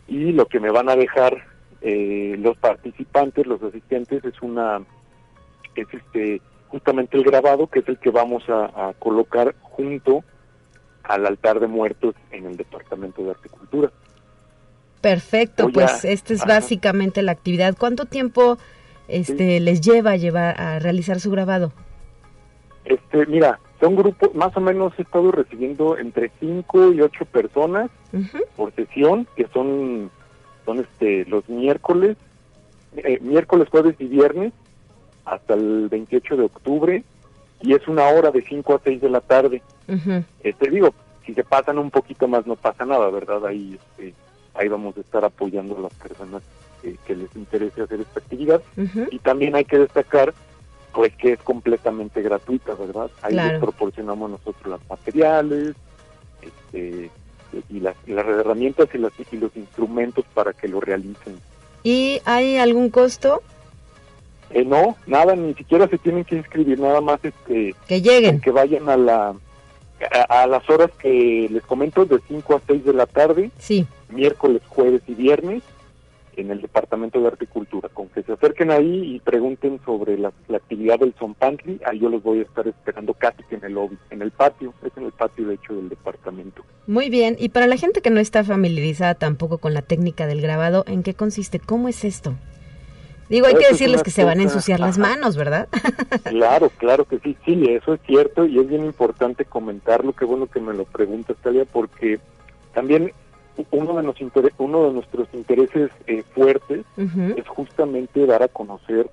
Speaker 8: Y lo que me van a dejar eh, los participantes, los asistentes, es una, es este, justamente el grabado, que es el que vamos a, colocar junto al altar de muertos en el Departamento de Articultura.
Speaker 2: Perfecto, pues esta es básicamente la actividad. ¿Cuánto tiempo este les lleva a llevar a realizar su grabado?
Speaker 8: Este, mira, son grupos, más o menos he estado recibiendo entre 5 y 8 personas por sesión, que son, son este, los miércoles, eh, miércoles, jueves y viernes, hasta el 28 de octubre, y es una hora de 5 a 6 de la tarde. Este, digo, si se pasan un poquito más no pasa nada, ¿verdad? Ahí este, ahí vamos a estar apoyando a las personas que, les interese hacer esta actividad. Y también hay que destacar pues que es completamente gratuita, ¿verdad? Ahí les proporcionamos nosotros los materiales este, y, las, herramientas y, las, y los instrumentos para que lo realicen.
Speaker 2: ¿Y hay algún costo?
Speaker 8: Eh, no, nada, ni siquiera se tienen que inscribir, nada más este,
Speaker 2: que lleguen.
Speaker 8: Que vayan a la a, las horas que les comento, de 5 a 6 de la tarde,
Speaker 2: sí.
Speaker 8: miércoles, jueves y viernes, en el Departamento de Agricultura. Con que se acerquen ahí y pregunten sobre la, actividad del Zompantli, ahí yo los voy a estar esperando casi que en el lobby, en el patio, es en el patio de hecho del departamento.
Speaker 2: Muy bien, y para la gente que no está familiarizada tampoco con la técnica del grabado, ¿en qué consiste? ¿Cómo es esto? Digo, hay que decirles que se van a ensuciar las manos, ¿verdad?
Speaker 8: claro, claro que sí, sí, eso es cierto y es bien importante comentarlo, qué bueno que me lo preguntas, Talia, porque también uno de, uno de nuestros intereses eh, fuertes es justamente dar a conocer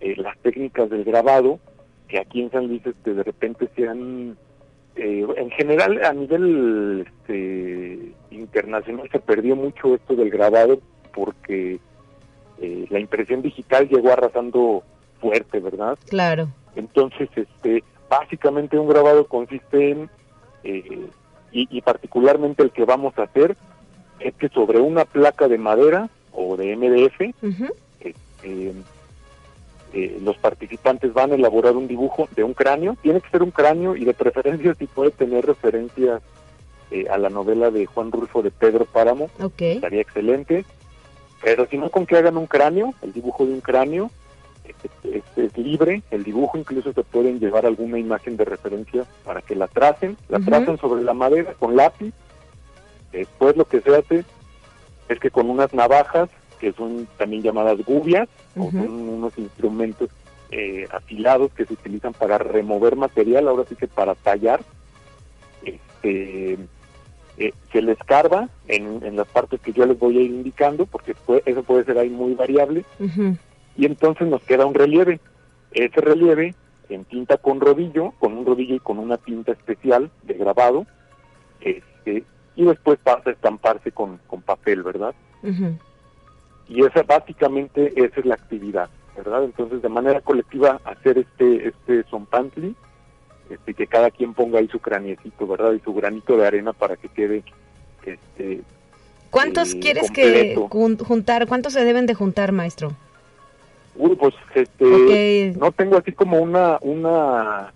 Speaker 8: eh, las técnicas del grabado, que aquí en San Luis este, de repente sean, eh, en general a nivel este, internacional se perdió mucho esto del grabado porque eh, la impresión digital llegó arrasando fuerte, ¿verdad?
Speaker 2: Claro.
Speaker 8: Entonces, este, básicamente un grabado consiste en, eh, y, particularmente el que vamos a hacer, es que sobre una placa de madera o de MDF, este, eh, los participantes van a elaborar un dibujo de un cráneo, tiene que ser un cráneo y de preferencia si puede tener referencia a la novela de Juan Rulfo de Pedro Páramo, estaría excelente. Pero si no con que hagan un cráneo, el dibujo de un cráneo, es, libre, el dibujo incluso se pueden llevar alguna imagen de referencia para que la tracen, la tracen sobre la madera con lápiz. Después lo que se hace es que con unas navajas, que son también llamadas gubias, o son unos instrumentos eh, afilados que se utilizan para remover material, ahora sí que para tallar, este, eh, se le escarba en, las partes que yo les voy a ir indicando, porque eso puede ser ahí muy variable, y entonces nos queda un relieve. Ese relieve en tinta con rodillo, con un rodillo y con una tinta especial de grabado, este, y después pasa a estamparse con, con papel, ¿verdad? Y esa básicamente esa es la actividad, ¿verdad? Entonces de manera colectiva hacer este este zompantli este, que cada quien ponga ahí su craniecito, ¿verdad? Y su granito de arena para que quede este
Speaker 2: ¿Cuántos eh, quieres que juntar? ¿Cuántos se deben de juntar, maestro?
Speaker 8: Uy, pues este, no tengo así como una una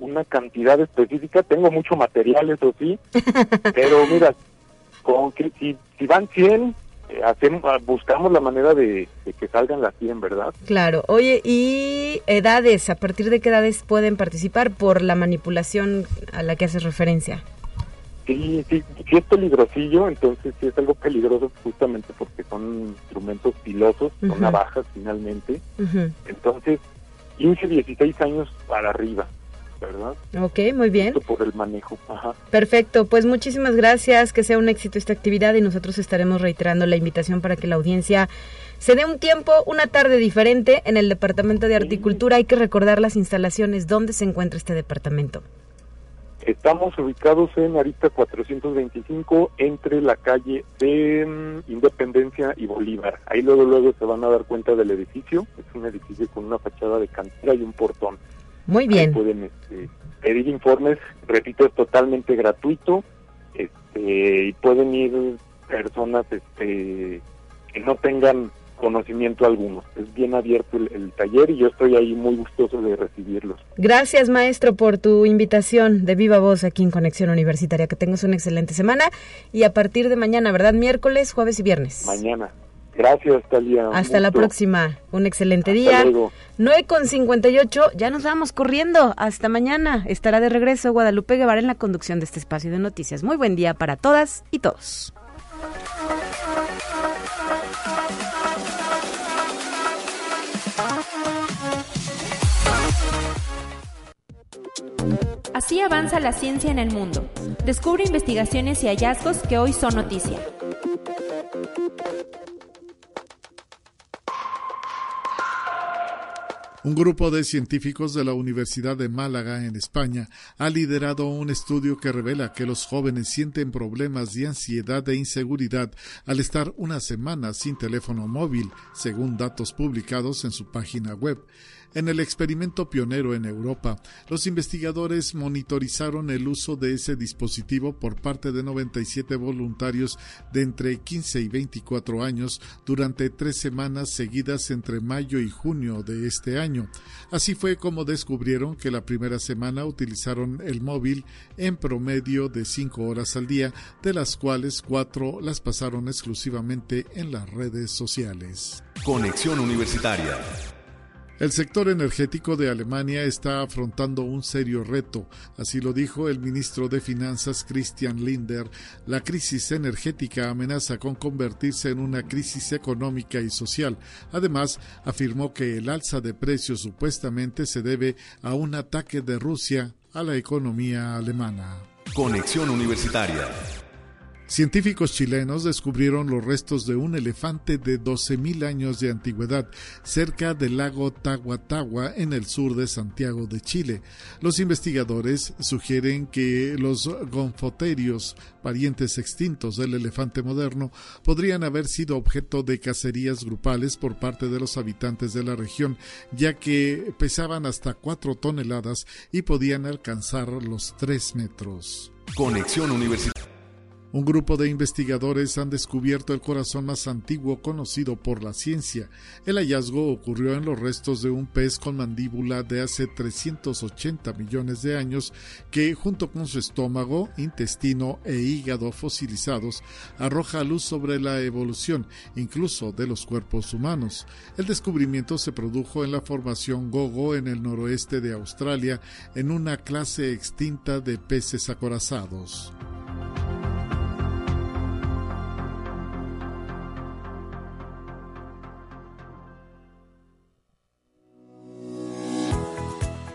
Speaker 8: una cantidad específica, tengo mucho material, eso sí, pero mira, con que si, si van 100, eh, hacemos, ah, buscamos la manera de, que salgan las 100, ¿verdad?
Speaker 2: Claro. Oye, ¿y edades? ¿A partir de qué edades pueden participar por la manipulación a la que haces referencia?
Speaker 8: Sí, sí, sí es peligrosillo, entonces sí es algo peligroso justamente porque son instrumentos pilosos, son navajas finalmente. Entonces, 15, 16 años para arriba. ¿Verdad?
Speaker 2: Ok, muy bien.
Speaker 8: Por el manejo.
Speaker 2: Perfecto, pues muchísimas gracias, que sea un éxito esta actividad y nosotros estaremos reiterando la invitación para que la audiencia se dé un tiempo, una tarde diferente en el Departamento de Articultura. Hay que recordar las instalaciones, dónde se encuentra este departamento.
Speaker 8: Estamos ubicados en Arista 425 entre la calle de mm, Independencia y Bolívar. Ahí luego luego se van a dar cuenta del edificio. Es un edificio con una fachada de cantera y un portón.
Speaker 2: Muy bien.
Speaker 8: pueden este, pedir informes, repito, es totalmente gratuito. Este, y pueden ir personas este, que no tengan conocimiento alguno. Es bien abierto el, taller y yo estoy ahí muy gustoso de recibirlos.
Speaker 2: Gracias, maestro, por tu invitación de viva voz aquí en Conexión Universitaria. Que tengas una excelente semana y a partir de mañana, ¿verdad? Miércoles, jueves y viernes.
Speaker 8: Mañana. Gracias, Talia.
Speaker 2: Hasta la próxima. Un excelente día. Luego. 9 con 58. Ya nos vamos corriendo. Hasta mañana. Estará de regreso Guadalupe Guevara en la conducción de este espacio de noticias. Muy buen día para todas y todos.
Speaker 3: Así avanza la ciencia en el mundo. Descubre investigaciones y hallazgos que hoy son noticia.
Speaker 7: Un grupo de científicos de la Universidad de Málaga, en España, ha liderado un estudio que revela que los jóvenes sienten problemas de ansiedad e inseguridad al estar una semana sin teléfono móvil, según datos publicados en su página web. En el experimento pionero en Europa, los investigadores monitorizaron el uso de ese dispositivo por parte de 97 voluntarios de entre 15 y 24 años durante tres semanas seguidas entre mayo y junio de este año. Así fue como descubrieron que la primera semana utilizaron el móvil en promedio de cinco horas al día, de las cuales cuatro las pasaron exclusivamente en las redes sociales.
Speaker 1: Conexión Universitaria
Speaker 7: el sector energético de Alemania está afrontando un serio reto, así lo dijo el ministro de Finanzas Christian Linder. La crisis energética amenaza con convertirse en una crisis económica y social. Además, afirmó que el alza de precios supuestamente se debe a un ataque de Rusia a la economía alemana.
Speaker 1: Conexión Universitaria
Speaker 7: Científicos chilenos descubrieron los restos de un elefante de 12.000 años de antigüedad cerca del lago Tahuatahua en el sur de Santiago de Chile. Los investigadores sugieren que los gonfoterios, parientes extintos del elefante moderno, podrían haber sido objeto de cacerías grupales por parte de los habitantes de la región, ya que pesaban hasta 4 toneladas y podían alcanzar los 3 metros.
Speaker 1: Conexión Universitaria
Speaker 7: un grupo de investigadores han descubierto el corazón más antiguo conocido por la ciencia. El hallazgo ocurrió en los restos de un pez con mandíbula de hace 380 millones de años que, junto con su estómago, intestino e hígado fosilizados, arroja luz sobre la evolución, incluso de los cuerpos humanos. El descubrimiento se produjo en la formación Gogo en el noroeste de Australia, en una clase extinta de peces acorazados.